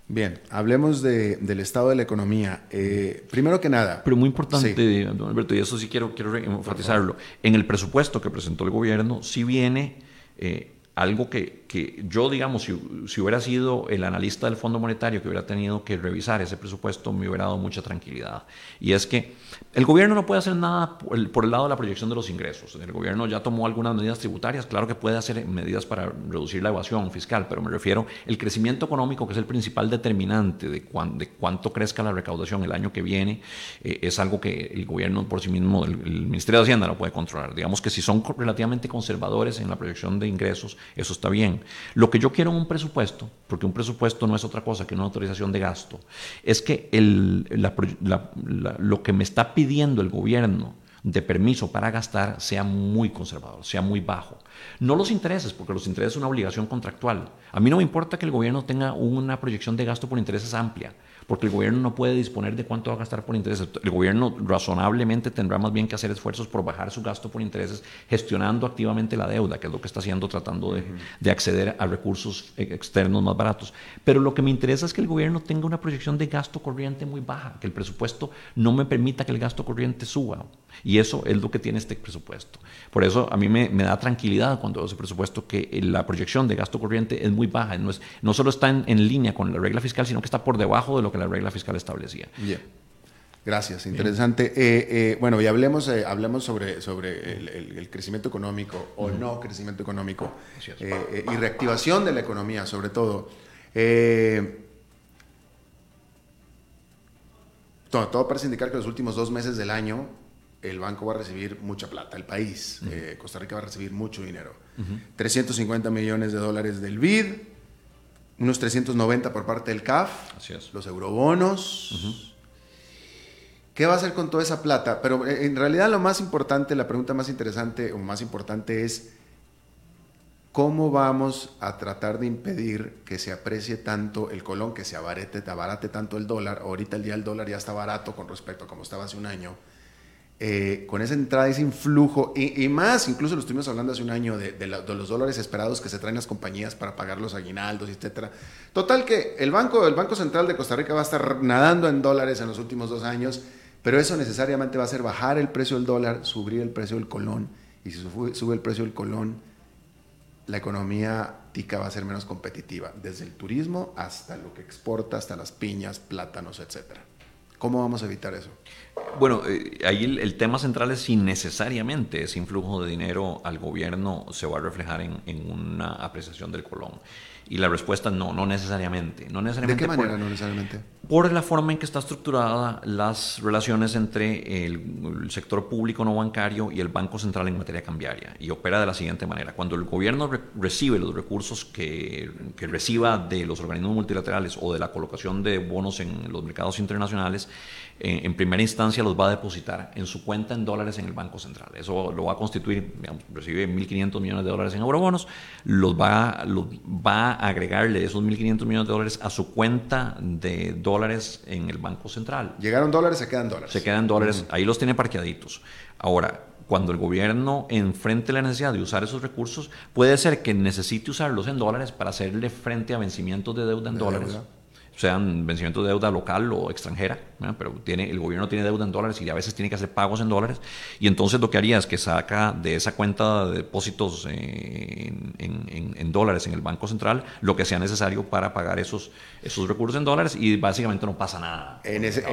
Bien, hablemos del estado de la economía. Eh, primero que nada. Pero muy importante, don Alberto, y eso sí quiero, quiero enfatizarlo. En el presupuesto que presentó el gobierno, sí viene eh, algo que, que, yo, digamos, si, si, hubiera sido el analista del Fondo Monetario que hubiera tenido que revisar ese presupuesto, me hubiera dado mucha tranquilidad. Y es que el gobierno no puede hacer nada por el, lado de la proyección de los ingresos. El gobierno ya tomó algunas medidas tributarias, claro que puede hacer medidas para reducir la evasión fiscal, pero me refiero al crecimiento económico, que es el principal determinante de, cuánto crezca la recaudación el año que viene, eh, es algo que el gobierno por sí mismo, el, Ministerio de Hacienda no puede controlar. Digamos que si son relativamente conservadores en la proyección de ingresos, eso está bien. Lo que yo quiero en un presupuesto, porque un presupuesto no es otra cosa que una autorización de gasto, es que lo que me está pidiendo el gobierno de permiso para gastar sea muy conservador, sea muy bajo. No los intereses, porque los intereses son una obligación contractual. A mí no me importa que el gobierno tenga una proyección de gasto por intereses amplia, porque el gobierno no puede disponer de cuánto va a gastar por intereses. El gobierno razonablemente tendrá más bien que hacer esfuerzos por bajar su gasto por intereses, gestionando activamente la deuda, que es lo que está haciendo, tratando de, acceder a recursos externos más baratos. Pero lo que me interesa es que el gobierno tenga una proyección de gasto corriente muy baja, que el presupuesto no me permita que el gasto corriente suba. Y eso es lo que tiene este presupuesto. Por eso a mí me, da tranquilidad cuando veo ese presupuesto que la proyección de gasto corriente es muy baja. No, es, no solo está en, en línea con la regla fiscal, sino que está por debajo de lo que la regla fiscal establecía. Bien. Gracias, interesante. Eh, eh, bueno, y hablemos, eh, hablemos sobre, sobre el, crecimiento económico o no crecimiento económico y reactivación de la economía, sobre todo. todo. Todo parece indicar que los últimos dos meses del año el banco va a recibir mucha plata, el país, Costa Rica va a recibir mucho dinero. 350 millones de dólares del BID, unos 390 por parte del CAF, los eurobonos. ¿Qué va a hacer con toda esa plata? Pero eh, en realidad lo más importante, la pregunta más interesante o más importante es cómo vamos a tratar de impedir que se aprecie tanto el colón, que se abarate, abarate tanto el dólar. Ahorita el día del dólar ya está barato con respecto a como estaba hace un año. Eh, con esa entrada, ese influjo, y, más, incluso lo estuvimos hablando hace un año de, los dólares esperados que se traen las compañías para pagar los aguinaldos, etcétera. Total que el banco, el banco Central de Costa Rica va a estar nadando en dólares en los últimos dos años, pero eso necesariamente va a hacer bajar el precio del dólar, subir el precio del colón, y si sube, el precio del colón, la economía tica va a ser menos competitiva, desde el turismo hasta lo que exporta, hasta las piñas, plátanos, etcétera. ¿Cómo vamos a evitar eso? Bueno, eh, ahí el, tema central es si necesariamente ese influjo de dinero al gobierno se va a reflejar en, en una apreciación del colón. Y la respuesta es no, no necesariamente. No necesariamente ¿De qué manera no necesariamente? Por la forma en que está estructurada las relaciones entre el, sector público no bancario y el Banco Central en materia cambiaria. Y opera de la siguiente manera. Cuando el gobierno recibe los recursos que, que reciba de los organismos multilaterales o de la colocación de bonos en los mercados internacionales, en, primera instancia los va a depositar en su cuenta en dólares en el Banco Central. Eso lo va a constituir, digamos, recibe 1.500 millones de dólares en eurobonos, los va, los va a agregarle esos 1.500 millones de dólares a su cuenta de dólares en el Banco Central. Llegaron dólares, se quedan dólares. Se quedan dólares, ahí los tiene parqueaditos. Ahora, cuando el gobierno enfrente la necesidad de usar esos recursos, puede ser que necesite usarlos en dólares para hacerle frente a vencimientos de deuda en dólares sean vencimientos de deuda local o extranjera, pero tiene, el gobierno tiene deuda en dólares y a veces tiene que hacer pagos en dólares, y entonces lo que haría es que saca de esa cuenta de depósitos en, en, dólares en el Banco Central lo que sea necesario para pagar esos, esos recursos en dólares y básicamente no pasa nada. En ese,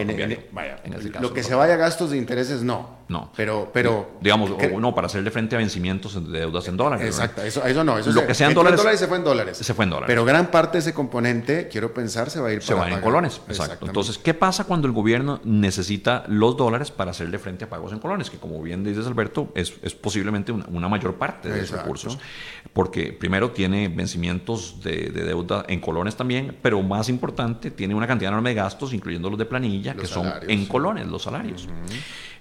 vaya, lo que se vaya a gastos de intereses, no. No. Pero, pero digamos, no, para hacerle frente a vencimientos de deudas en dólares. Exacto, eso, eso no. Eso lo que sea en dólares, se fue en dólares. Se fue en dólares. Pero gran parte de ese componente, quiero pensar, se va a ir Se va en colones, exacto. Entonces, ¿qué pasa cuando el gobierno necesita los dólares para hacerle frente a pagos en colones? Que como bien dices, Alberto, es, es posiblemente una, mayor parte de esos recursos. Porque primero tiene vencimientos de, deuda en colones también, pero más importante, tiene una cantidad enorme de gastos, incluyendo los de planilla, que son en colones, los salarios.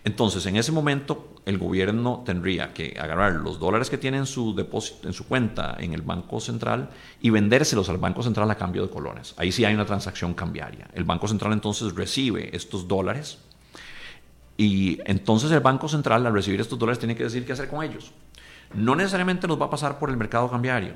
Entonces, en ese momento, el gobierno tendría que agarrar los dólares que tiene en su depósito, en su cuenta en el Banco Central y vendérselos al Banco Central a cambio de colones. Ahí sí hay una transacción cambiaria. El Banco Central entonces recibe estos dólares y entonces el Banco Central al recibir estos dólares tiene que decir qué hacer con ellos. No necesariamente los va a pasar por el mercado cambiario.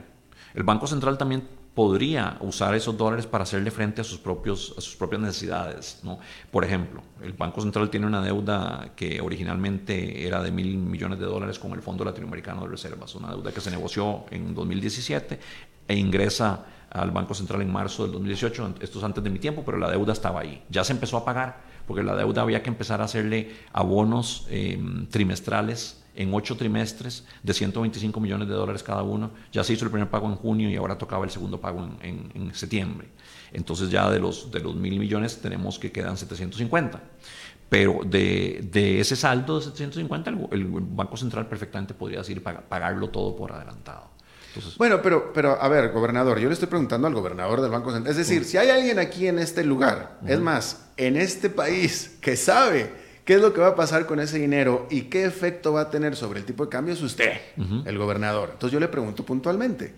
El Banco Central también podría usar esos dólares para hacerle frente a sus, propios, a sus propias necesidades. ¿no? Por ejemplo, el Banco Central tiene una deuda que originalmente era de mil millones de dólares con el Fondo Latinoamericano de Reservas, una deuda que se negoció en 2017 e ingresa al Banco Central en marzo del 2018, esto es antes de mi tiempo, pero la deuda estaba ahí. Ya se empezó a pagar, porque la deuda había que empezar a hacerle abonos em, trimestrales en ocho trimestres de 125 millones de dólares cada uno. Ya se hizo el primer pago en junio y ahora tocaba el segundo pago en, septiembre. Entonces ya de los, de los mil millones tenemos que quedan 750. Pero de, de ese saldo de 750 el, Banco Central perfectamente podría decir pagarlo todo por adelantado. bueno, pero, pero a ver, gobernador, yo le estoy preguntando al gobernador del Banco Central. Es decir, si hay alguien aquí en este lugar, es más, en este país, que sabe ¿Qué es lo que va a pasar con ese dinero y qué efecto va a tener sobre el tipo de cambio? Es usted, el gobernador. Entonces yo le pregunto puntualmente,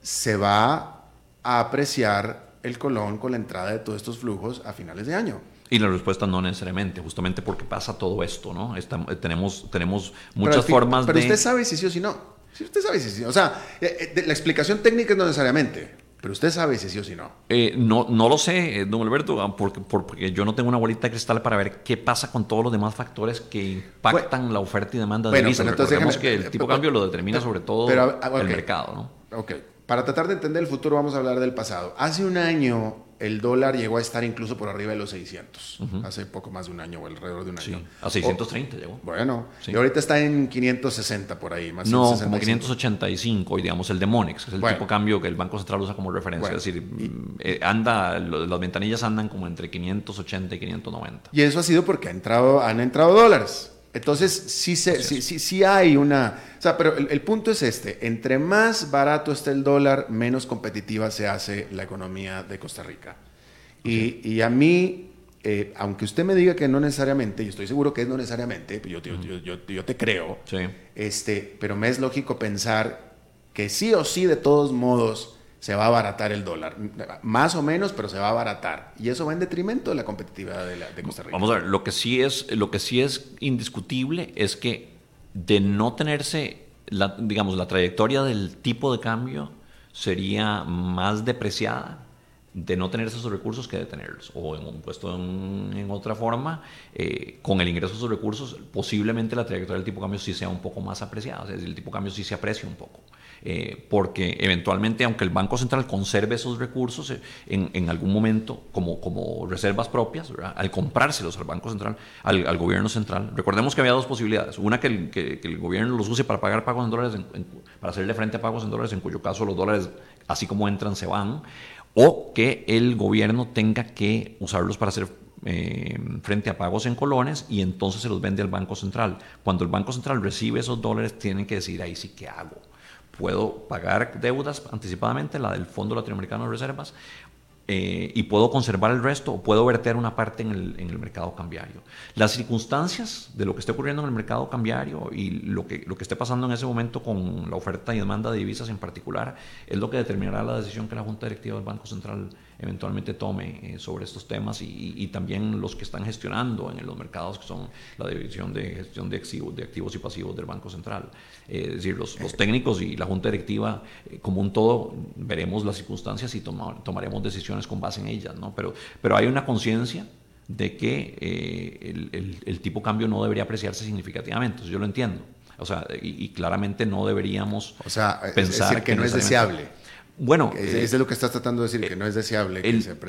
¿se va a apreciar el colón con la entrada de todos estos flujos a finales de año? Y la respuesta no necesariamente, justamente porque pasa todo esto, ¿no? tenemos, tenemos muchas formas de... Pero usted sabe si sí o si no. Si usted sabe si sí. O sea, eh, eh, la explicación técnica es no necesariamente. Pero usted sabe si sí o si no. Eh, no, no lo sé, eh, don Alberto, ah, porque, porque yo no tengo una bolita de cristal para ver qué pasa con todos los demás factores que impactan la oferta y demanda de divisas. Recordemos que el tipo de cambio lo determina sobre todo el mercado. ¿no? Ok, para tratar de entender el futuro vamos a hablar del pasado. Hace un año el dólar llegó a estar incluso por arriba de los 600, hace poco más de un año o alrededor de un año. a 630 llegó. Bueno, y ahorita está en 560 por ahí, más No, como 585, y digamos el de Monex, que es el tipo de cambio que el Banco Central usa como referencia. es decir, eh, anda, las ventanillas andan como entre 580 y 590. Y eso ha sido porque ha entrado, han entrado dólares. Entonces, sí, se, sí, sí, sí, hay una... O sea, pero el, punto es este. Entre más barato esté el dólar, menos competitiva se hace la economía de Costa Rica. Y, y a mí, eh, aunque usted me diga que no necesariamente, y estoy seguro que es no necesariamente, yo, yo, yo, yo te creo, este, pero me es lógico pensar que sí o sí, de todos modos, se va a abaratar el dólar. Más o menos, pero se va a abaratar. Y eso va en detrimento de la competitividad de, Costa Rica. Vamos a ver, lo que, sí es, lo que sí es indiscutible es que de no tenerse, la, digamos, la trayectoria del tipo de cambio sería más depreciada de no tener esos recursos que de tenerlos. O en puesto en, otra forma, eh, con el ingreso de esos recursos, posiblemente la trayectoria del tipo de cambio sí sea un poco más apreciada. Es decir, el tipo de cambio sí se aprecia un poco. Eh, porque eventualmente, aunque el Banco Central conserve esos recursos eh, en, algún momento como, como reservas propias, al comprárselos al Banco Central, al, gobierno central, recordemos que había dos posibilidades. Una, que el, que, el gobierno los use para pagar pagos en dólares, para hacerle frente a pagos en dólares, en cuyo caso los dólares, así como entran, se van, o que el gobierno tenga que usarlos para hacer eh, frente a pagos en colones y entonces se los vende al Banco Central. Cuando el Banco Central recibe esos dólares, tienen que decir, ahí sí, ¿qué hago? Puedo pagar deudas anticipadamente, la del Fondo Latinoamericano de Reservas, eh, y puedo conservar el resto o puedo verter una parte en el, en el, mercado cambiario. Las circunstancias de lo que esté ocurriendo en el mercado cambiario y lo que, lo que esté pasando en ese momento con la oferta y demanda de divisas en particular es lo que determinará la decisión que la Junta Directiva del Banco Central eventualmente tome eh, sobre estos temas y, también los que están gestionando en los mercados, que son la División de Gestión de Activos, de activos y Pasivos del Banco Central. Eh, es decir, los, técnicos y la Junta Directiva, eh, como un todo, veremos las circunstancias y tomaremos decisiones con base en ellas, ¿no? Pero, pero hay una conciencia de que el, el, tipo cambio no debería apreciarse significativamente, yo lo entiendo. O sea, y, claramente no deberíamos o sea, pensar que, no es deseable. Bueno, es, es, lo que estás tratando de decir, que no es deseable.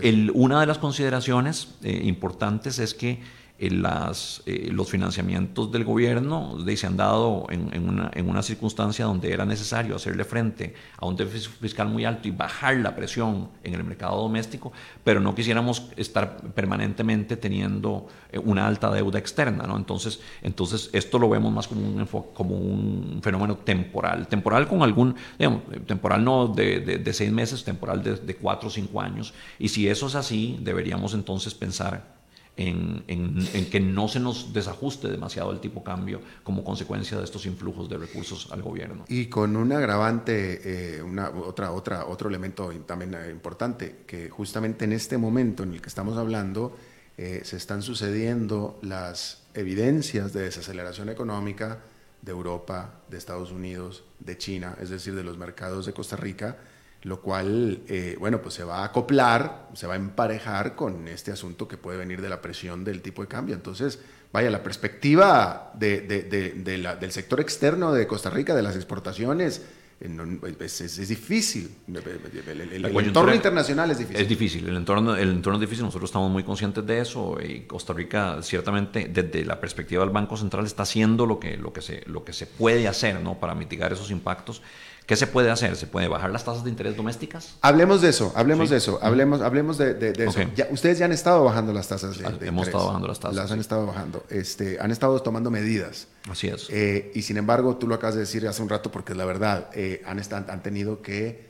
El, una de las consideraciones eh, importantes es que las, eh, los financiamientos del gobierno se han dado en, en, una, en, una, circunstancia donde era necesario hacerle frente a un déficit fiscal muy alto y bajar la presión en el mercado doméstico, pero no quisiéramos estar permanentemente teniendo eh, una alta deuda externa. ¿no? Entonces, entonces, esto lo vemos más como un, como un fenómeno temporal. Temporal con algún, digamos, temporal no de, de, seis meses, temporal de, de cuatro o cinco años. Y si eso es así, deberíamos entonces pensar en, que no se nos desajuste demasiado el tipo cambio como consecuencia de estos influjos de recursos al gobierno. Y con un agravante, eh, una, otra, otra, otro elemento también eh, importante, que justamente en este momento en el que estamos hablando, eh, se están sucediendo las evidencias de desaceleración económica de Europa, de Estados Unidos, de China, es decir, de los mercados de Costa Rica, lo cual, eh, bueno, pues se va a acoplar, se va a emparejar con este asunto que puede venir de la presión del tipo de cambio. Entonces, vaya, la perspectiva de, del sector externo de Costa Rica, de las exportaciones, eh, es, difícil. El, entorno internacional es difícil. Es difícil, el entorno, el entorno es difícil, nosotros estamos muy conscientes de eso y Costa Rica ciertamente desde la perspectiva del Banco Central está haciendo lo que, lo que, se, lo que se puede hacer ¿no? para mitigar esos impactos ¿Qué se puede hacer? ¿Se puede bajar las tasas de interés domésticas? Hablemos de eso, hablemos de eso, hablemos, hablemos de, eso. ustedes ya han estado bajando las tasas de, de Hemos estado bajando las tasas. Las han estado bajando. Este, han estado tomando medidas. Así es. Eh, y sin embargo, tú lo acabas de decir hace un rato porque es la verdad, eh, han, han tenido que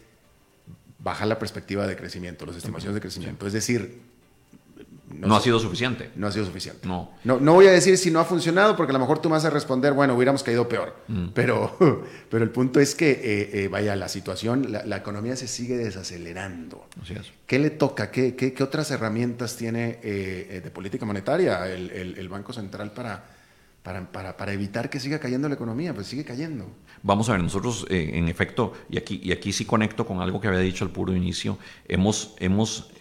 bajar la perspectiva de crecimiento, las estimaciones de crecimiento. Es decir, no, ha sido suficiente. No ha sido suficiente. No. no. No voy a decir si no ha funcionado, porque a lo mejor tú me vas a responder, bueno, hubiéramos caído peor. Mm. Pero, pero el punto es que, eh, eh, vaya, la situación, la, economía se sigue desacelerando. Así es. ¿Qué le toca? ¿Qué, qué, qué otras herramientas tiene eh, de política monetaria el, el, Banco Central para, para, para, para, evitar que siga cayendo la economía? Pues sigue cayendo. Vamos a ver, nosotros, en efecto, y aquí, y aquí sí conecto con algo que había dicho al puro inicio, hemos... hemos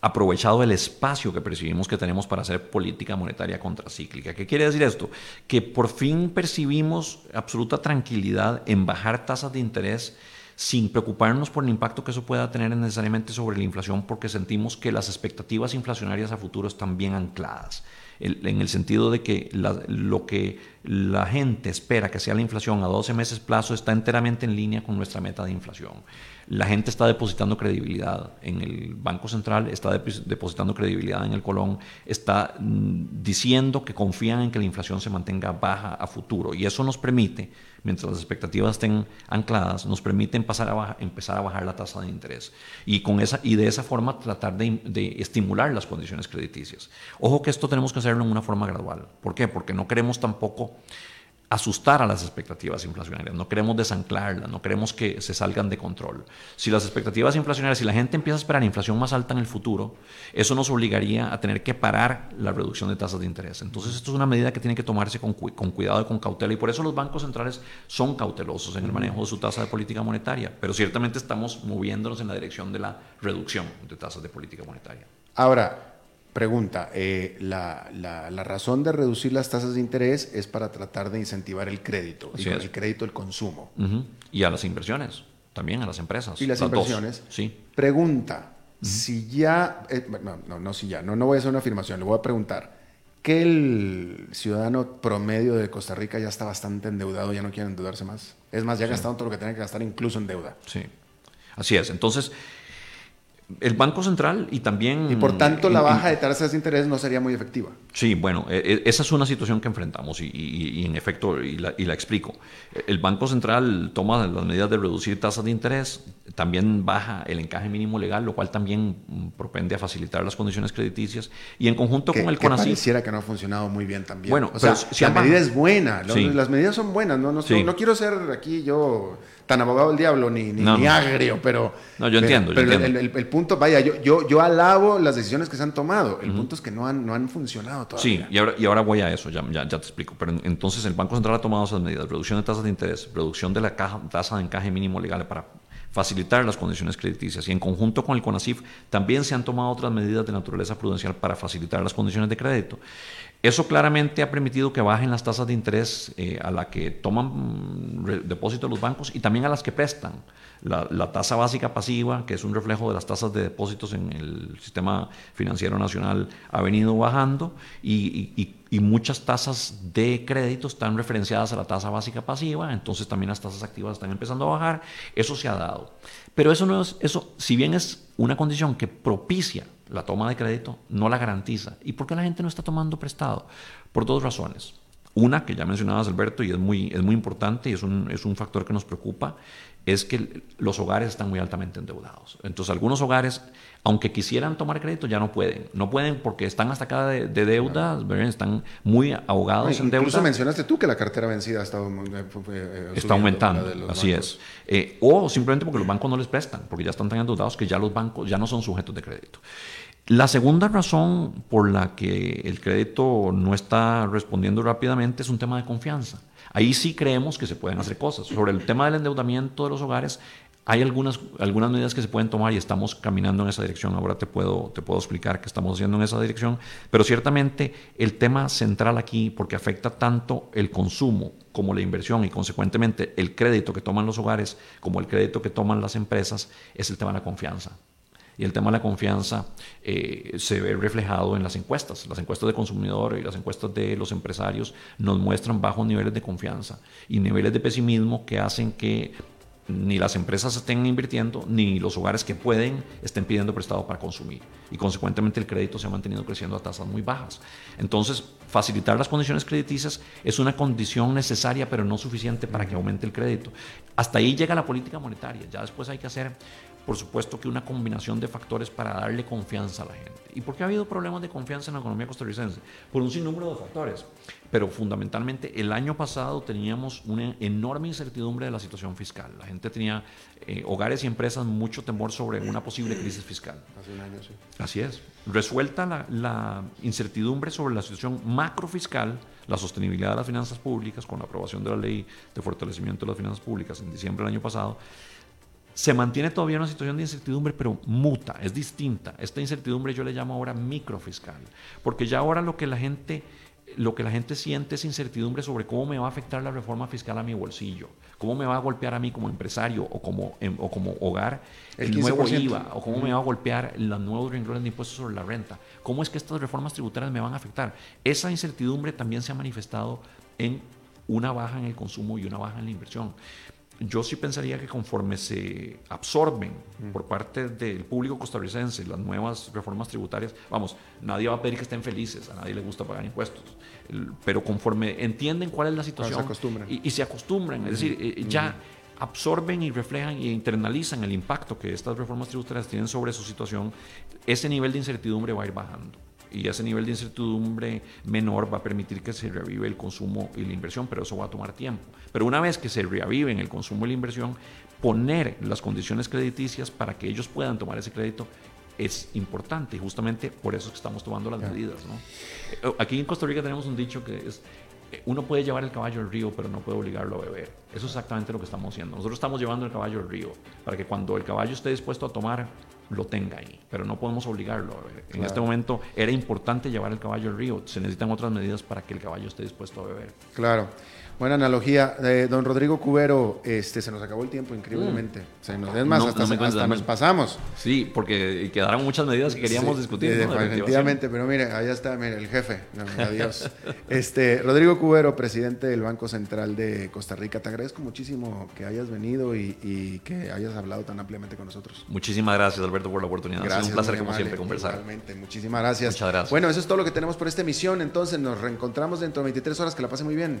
aprovechado el espacio que percibimos que tenemos para hacer política monetaria contracíclica. ¿Qué quiere decir esto? Que por fin percibimos absoluta tranquilidad en bajar tasas de interés sin preocuparnos por el impacto que eso pueda tener necesariamente sobre la inflación, porque sentimos que las expectativas inflacionarias a futuro están bien ancladas, en el sentido de que lo que la gente espera que sea la inflación a 12 meses plazo está enteramente en línea con nuestra meta de inflación. La gente está depositando credibilidad en el Banco Central, está depositando credibilidad en el Colón, está mm, diciendo que confían en que la inflación se mantenga baja a futuro. Y eso nos permite, mientras las expectativas estén ancladas, nos permite empezar a, empezar a bajar la tasa de interés. Y, con esa, y de esa forma tratar de, de estimular las condiciones crediticias. Ojo que esto tenemos que hacerlo en una forma gradual. ¿Por qué? Porque no queremos tampoco asustar a las expectativas inflacionarias, no queremos desanclarlas, no queremos que se salgan de control. Si las expectativas inflacionarias, si la gente empieza a esperar inflación más alta en el futuro, eso nos obligaría a tener que parar la reducción de tasas de interés. Entonces esto es una medida que tiene que tomarse con, cuidado y con cautela y por eso los bancos centrales son cautelosos en el manejo de su tasa de política monetaria, pero ciertamente estamos moviéndonos en la dirección de la reducción de tasas de política monetaria. Ahora, Pregunta, eh, la, razón de reducir las tasas de interés es para tratar de incentivar el crédito, y el crédito el consumo. Y a las inversiones, también a las empresas. Y las, inversiones. Sí. Pregunta, si ya, eh, no, no, no, si ya, no, no voy a hacer una afirmación, le voy a preguntar, ¿que el ciudadano promedio de Costa Rica ya está bastante endeudado, ya no quiere endeudarse más? Es más, ya ha gastado todo lo que tiene que gastar incluso en deuda. Sí, así es. Entonces el Banco Central y también... Y por tanto la baja de tasas de interés no sería muy efectiva. Sí, bueno, e, e, esa es una situación que enfrentamos y, en efecto, y la, explico. El Banco Central toma las medidas de reducir tasas de interés, también baja el encaje mínimo legal, lo cual también propende a facilitar las condiciones crediticias y en conjunto con el CONACYT... pareciera que no ha funcionado muy bien también. Bueno, o sea, la medida es buena, las medidas son buenas, no, no, no quiero ser aquí yo tan abogado del diablo ni, ni, agrio, pero. No, yo entiendo. Pero, el, El, punto, vaya, yo, yo, yo alabo las decisiones que se han tomado. El punto es que no han, no han funcionado todavía. Sí, y ahora, y ahora voy a eso, ya, ya, te explico. Pero entonces el Banco Central ha tomado esas medidas: reducción de tasas de interés, reducción de la tasa de encaje mínimo legal para facilitar las condiciones crediticias. Y en conjunto con el CONACIF también se han tomado otras medidas de naturaleza prudencial para facilitar las condiciones de crédito. Eso claramente ha permitido que bajen las tasas de interés eh, a la que toman mm, depósito los bancos y también a las que prestan. La, tasa básica pasiva, que es un reflejo de las tasas de depósitos en el sistema financiero nacional, ha venido bajando y, muchas tasas de crédito están referenciadas a la tasa básica pasiva, entonces también las tasas activas están empezando a bajar. Eso se ha dado. Pero eso no es, eso, si bien es una condición que propicia la toma de crédito, no la garantiza. ¿Y por qué la gente no está tomando prestado? Por dos razones. Una, que ya mencionabas Alberto, y es muy, es muy importante y es un, es un factor que nos preocupa, es que los hogares están muy altamente endeudados. Entonces, algunos hogares, aunque quisieran tomar crédito, ya no pueden. No pueden porque están hasta acá de, deuda, están muy ahogados en deuda. Incluso mencionaste tú que la cartera vencida ha estado eh, eh, está aumentando. Así es. Eh, o simplemente porque los bancos no les prestan, porque ya están tan endeudados que ya los bancos ya no son sujetos de crédito. La segunda razón por la que el crédito no está respondiendo rápidamente es un tema de confianza. Ahí sí creemos que se pueden hacer cosas. Sobre el tema del endeudamiento de los hogares, hay algunas, algunas medidas que se pueden tomar y estamos caminando en esa dirección. Ahora te puedo, te puedo explicar qué estamos haciendo en esa dirección. Pero ciertamente el tema central aquí, porque afecta tanto el consumo como la inversión y consecuentemente el crédito que toman los hogares como el crédito que toman las empresas, es el tema de la confianza. Y el tema de la confianza eh, se ve reflejado en las encuestas. Las encuestas de consumidor y las encuestas de los empresarios nos muestran bajos niveles de confianza y niveles de pesimismo que hacen que ni las empresas estén invirtiendo, ni los hogares que pueden estén pidiendo prestado para consumir. Y consecuentemente el crédito se ha mantenido creciendo a tasas muy bajas. Entonces, facilitar las condiciones crediticias es una condición necesaria, pero no suficiente para que aumente el crédito. Hasta ahí llega la política monetaria. Ya después hay que hacer por supuesto que una combinación de factores para darle confianza a la gente. ¿Y por qué ha habido problemas de confianza en la economía costarricense? Por un sinnúmero de factores. Pero fundamentalmente el año pasado teníamos una enorme incertidumbre de la situación fiscal. La gente tenía, eh, hogares y empresas, mucho temor sobre una posible crisis fiscal. Hace un año, sí. Así es. Resuelta la, la incertidumbre sobre la situación macrofiscal, la sostenibilidad de las finanzas públicas, con la aprobación de la ley de fortalecimiento de las finanzas públicas en diciembre del año pasado, se mantiene todavía una situación de incertidumbre, pero muta, es distinta. Esta incertidumbre yo le llamo ahora microfiscal, porque ya ahora lo que la gente lo que la gente siente es incertidumbre sobre cómo me va a afectar la reforma fiscal a mi bolsillo, cómo me va a golpear a mí como empresario o como, em, o como hogar el, nuevo IVA, o cómo me va a golpear los nuevos renglones de impuestos sobre la renta, cómo es que estas reformas tributarias me van a afectar. Esa incertidumbre también se ha manifestado en una baja en el consumo y una baja en la inversión. Yo sí pensaría que conforme se absorben por parte del público costarricense las nuevas reformas tributarias, vamos, nadie va a pedir que estén felices, a nadie le gusta pagar impuestos, pero conforme entienden cuál es la situación y, se acostumbran, es decir, eh, ya absorben y reflejan e internalizan el impacto que estas reformas tributarias tienen sobre su situación, ese nivel de incertidumbre va a ir bajando y ese nivel de incertidumbre menor va a permitir que se reavive el consumo y la inversión, pero eso va a tomar tiempo. Pero una vez que se reaviven el consumo y la inversión, poner las condiciones crediticias para que ellos puedan tomar ese crédito es importante y justamente por eso es que estamos tomando las medidas. Eh, aquí en Costa Rica tenemos un dicho que es, eh, uno puede llevar el caballo al río, pero no puede obligarlo a beber. Eso es exactamente lo que estamos haciendo. Nosotros estamos llevando el caballo al río para que cuando el caballo esté dispuesto a tomar lo tenga ahí, pero no podemos obligarlo. En este momento era importante llevar el caballo al río, se necesitan otras medidas para que el caballo esté dispuesto a beber. Claro. Buena analogía. Eh, don Rodrigo Cubero, este, se nos acabó el tiempo increíblemente. Se nos, es más, hasta, nos pasamos. Sí, porque quedaron muchas medidas que queríamos discutir. Definitivamente, pero mire, allá está mire, el jefe. adiós. este, Rodrigo Cubero, presidente del Banco Central de Costa Rica, te agradezco muchísimo que hayas venido y, que hayas hablado tan ampliamente con nosotros. Muchísimas gracias, Alberto, por la oportunidad. Gracias, un placer, como siempre, conversar. Igualmente, muchísimas gracias. Muchas gracias. Bueno, eso es todo lo que tenemos por esta emisión. Entonces, nos reencontramos dentro de 23 horas. Que la pase muy bien.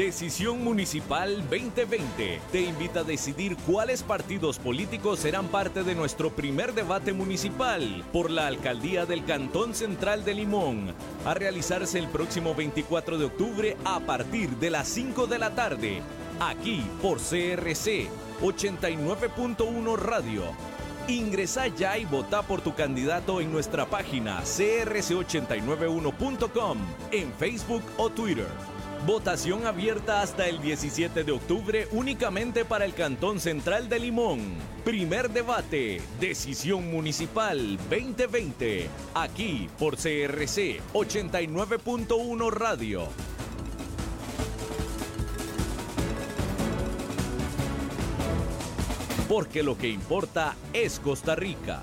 Decisión Municipal 2020 te invita a decidir cuáles partidos políticos serán parte de nuestro primer debate municipal por la alcaldía del Cantón Central de Limón, a realizarse el próximo 24 de octubre a partir de las 5 de la tarde, aquí por CRC 89.1 Radio. Ingresa ya y vota por tu candidato en nuestra página crc891.com, en Facebook o Twitter. Votación abierta hasta el 17 de octubre únicamente para el Cantón Central de Limón. Primer debate, Decisión Municipal 2020, aquí por CRC 89.1 Radio. Porque lo que importa es Costa Rica.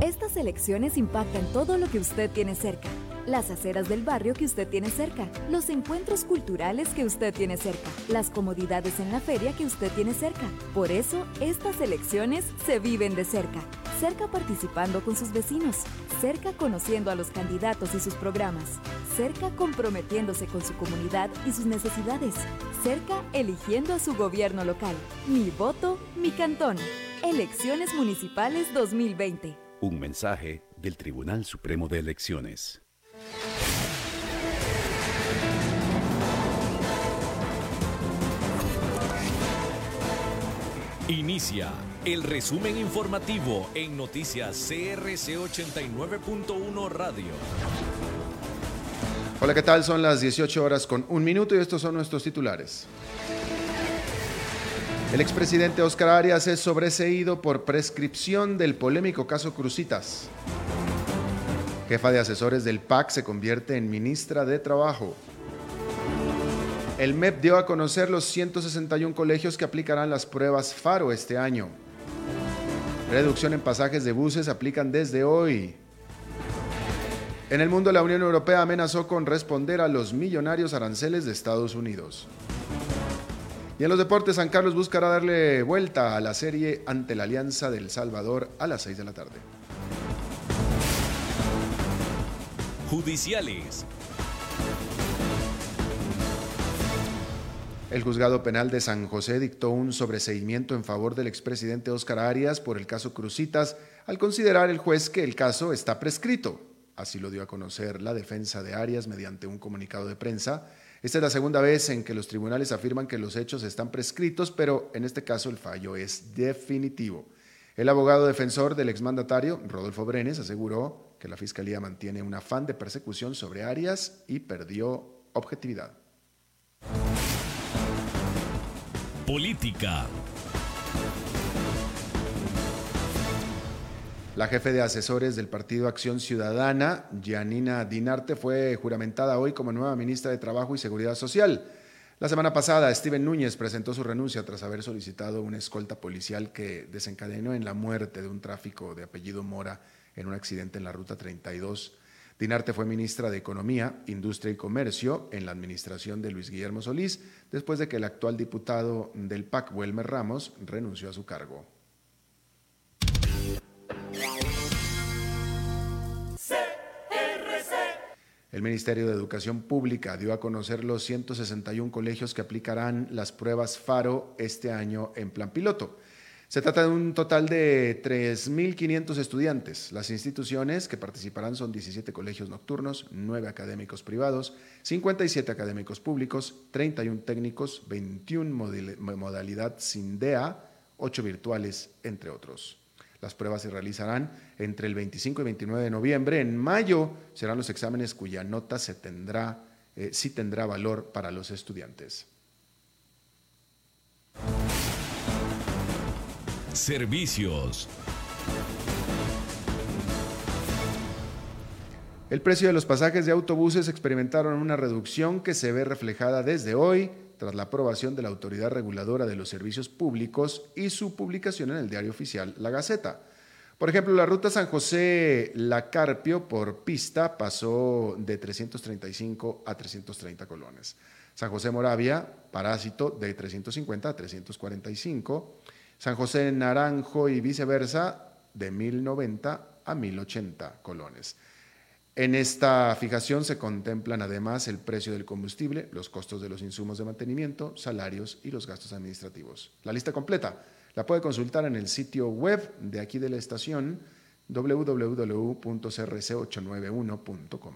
Estas elecciones impactan todo lo que usted tiene cerca. Las aceras del barrio que usted tiene cerca, los encuentros culturales que usted tiene cerca, las comodidades en la feria que usted tiene cerca. Por eso, estas elecciones se viven de cerca. Cerca participando con sus vecinos, cerca conociendo a los candidatos y sus programas, cerca comprometiéndose con su comunidad y sus necesidades, cerca eligiendo a su gobierno local. Mi voto, mi cantón. Elecciones Municipales 2020. Un mensaje del Tribunal Supremo de Elecciones. Inicia el resumen informativo en noticias CRC 89.1 Radio. Hola, ¿qué tal? Son las 18 horas con un minuto y estos son nuestros titulares. El expresidente Oscar Arias es sobreseído por prescripción del polémico caso Crucitas. Jefa de asesores del PAC se convierte en ministra de Trabajo. El MEP dio a conocer los 161 colegios que aplicarán las pruebas FARO este año. Reducción en pasajes de buses aplican desde hoy. En el mundo, la Unión Europea amenazó con responder a los millonarios aranceles de Estados Unidos. Y en los deportes, San Carlos buscará darle vuelta a la serie ante la Alianza del Salvador a las 6 de la tarde. Judiciales. El juzgado penal de San José dictó un sobreseimiento en favor del expresidente Óscar Arias por el caso Crucitas al considerar el juez que el caso está prescrito. Así lo dio a conocer la defensa de Arias mediante un comunicado de prensa. Esta es la segunda vez en que los tribunales afirman que los hechos están prescritos, pero en este caso el fallo es definitivo. El abogado defensor del exmandatario, Rodolfo Brenes, aseguró que la Fiscalía mantiene un afán de persecución sobre Arias y perdió objetividad. Política. La jefe de asesores del Partido Acción Ciudadana, Janina Dinarte, fue juramentada hoy como nueva ministra de Trabajo y Seguridad Social. La semana pasada, Steven Núñez presentó su renuncia tras haber solicitado una escolta policial que desencadenó en la muerte de un tráfico de apellido Mora en un accidente en la Ruta 32. Dinarte fue ministra de Economía, Industria y Comercio en la administración de Luis Guillermo Solís, después de que el actual diputado del PAC, Welmer Ramos, renunció a su cargo. El Ministerio de Educación Pública dio a conocer los 161 colegios que aplicarán las pruebas FARO este año en plan piloto. Se trata de un total de 3.500 estudiantes. Las instituciones que participarán son 17 colegios nocturnos, 9 académicos privados, 57 académicos públicos, 31 técnicos, 21 modalidad SINDEA, 8 virtuales, entre otros. Las pruebas se realizarán entre el 25 y 29 de noviembre. En mayo serán los exámenes cuya nota se tendrá, eh, sí tendrá valor para los estudiantes. Servicios. El precio de los pasajes de autobuses experimentaron una reducción que se ve reflejada desde hoy tras la aprobación de la Autoridad Reguladora de los Servicios Públicos y su publicación en el diario oficial La Gaceta. Por ejemplo, la ruta San José-La Carpio por pista pasó de 335 a 330 colones. San José Moravia, Parásito, de 350 a 345. San José Naranjo y viceversa, de 1090 a 1080 colones. En esta fijación se contemplan además el precio del combustible, los costos de los insumos de mantenimiento, salarios y los gastos administrativos. La lista completa la puede consultar en el sitio web de aquí de la estación www.crc891.com.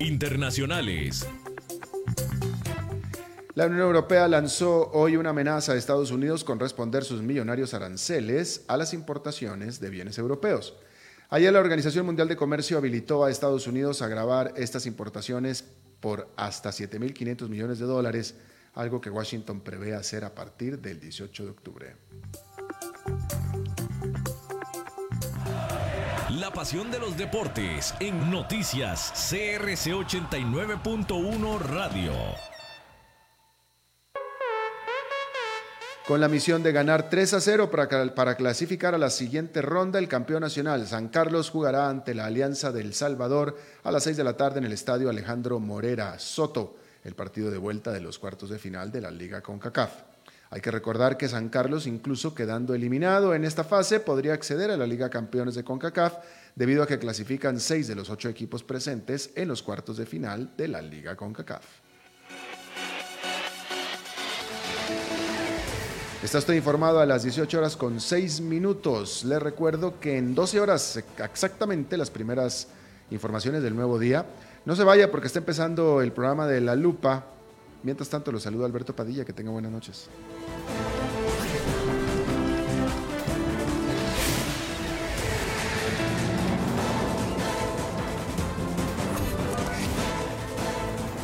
Internacionales. La Unión Europea lanzó hoy una amenaza a Estados Unidos con responder sus millonarios aranceles a las importaciones de bienes europeos. Ayer la Organización Mundial de Comercio habilitó a Estados Unidos a grabar estas importaciones por hasta 7.500 millones de dólares, algo que Washington prevé hacer a partir del 18 de octubre. La pasión de los deportes en noticias CRC 89.1 Radio. Con la misión de ganar 3 a 0 para, clasificar a la siguiente ronda, el campeón nacional San Carlos jugará ante la Alianza del Salvador a las 6 de la tarde en el estadio Alejandro Morera Soto, el partido de vuelta de los cuartos de final de la Liga CONCACAF. Hay que recordar que San Carlos, incluso quedando eliminado en esta fase, podría acceder a la Liga Campeones de CONCACAF debido a que clasifican seis de los ocho equipos presentes en los cuartos de final de la Liga CONCACAF. Está usted informado a las 18 horas con 6 minutos. Les recuerdo que en 12 horas exactamente las primeras informaciones del nuevo día. No se vaya porque está empezando el programa de La Lupa. Mientras tanto, los saludo Alberto Padilla. Que tenga buenas noches.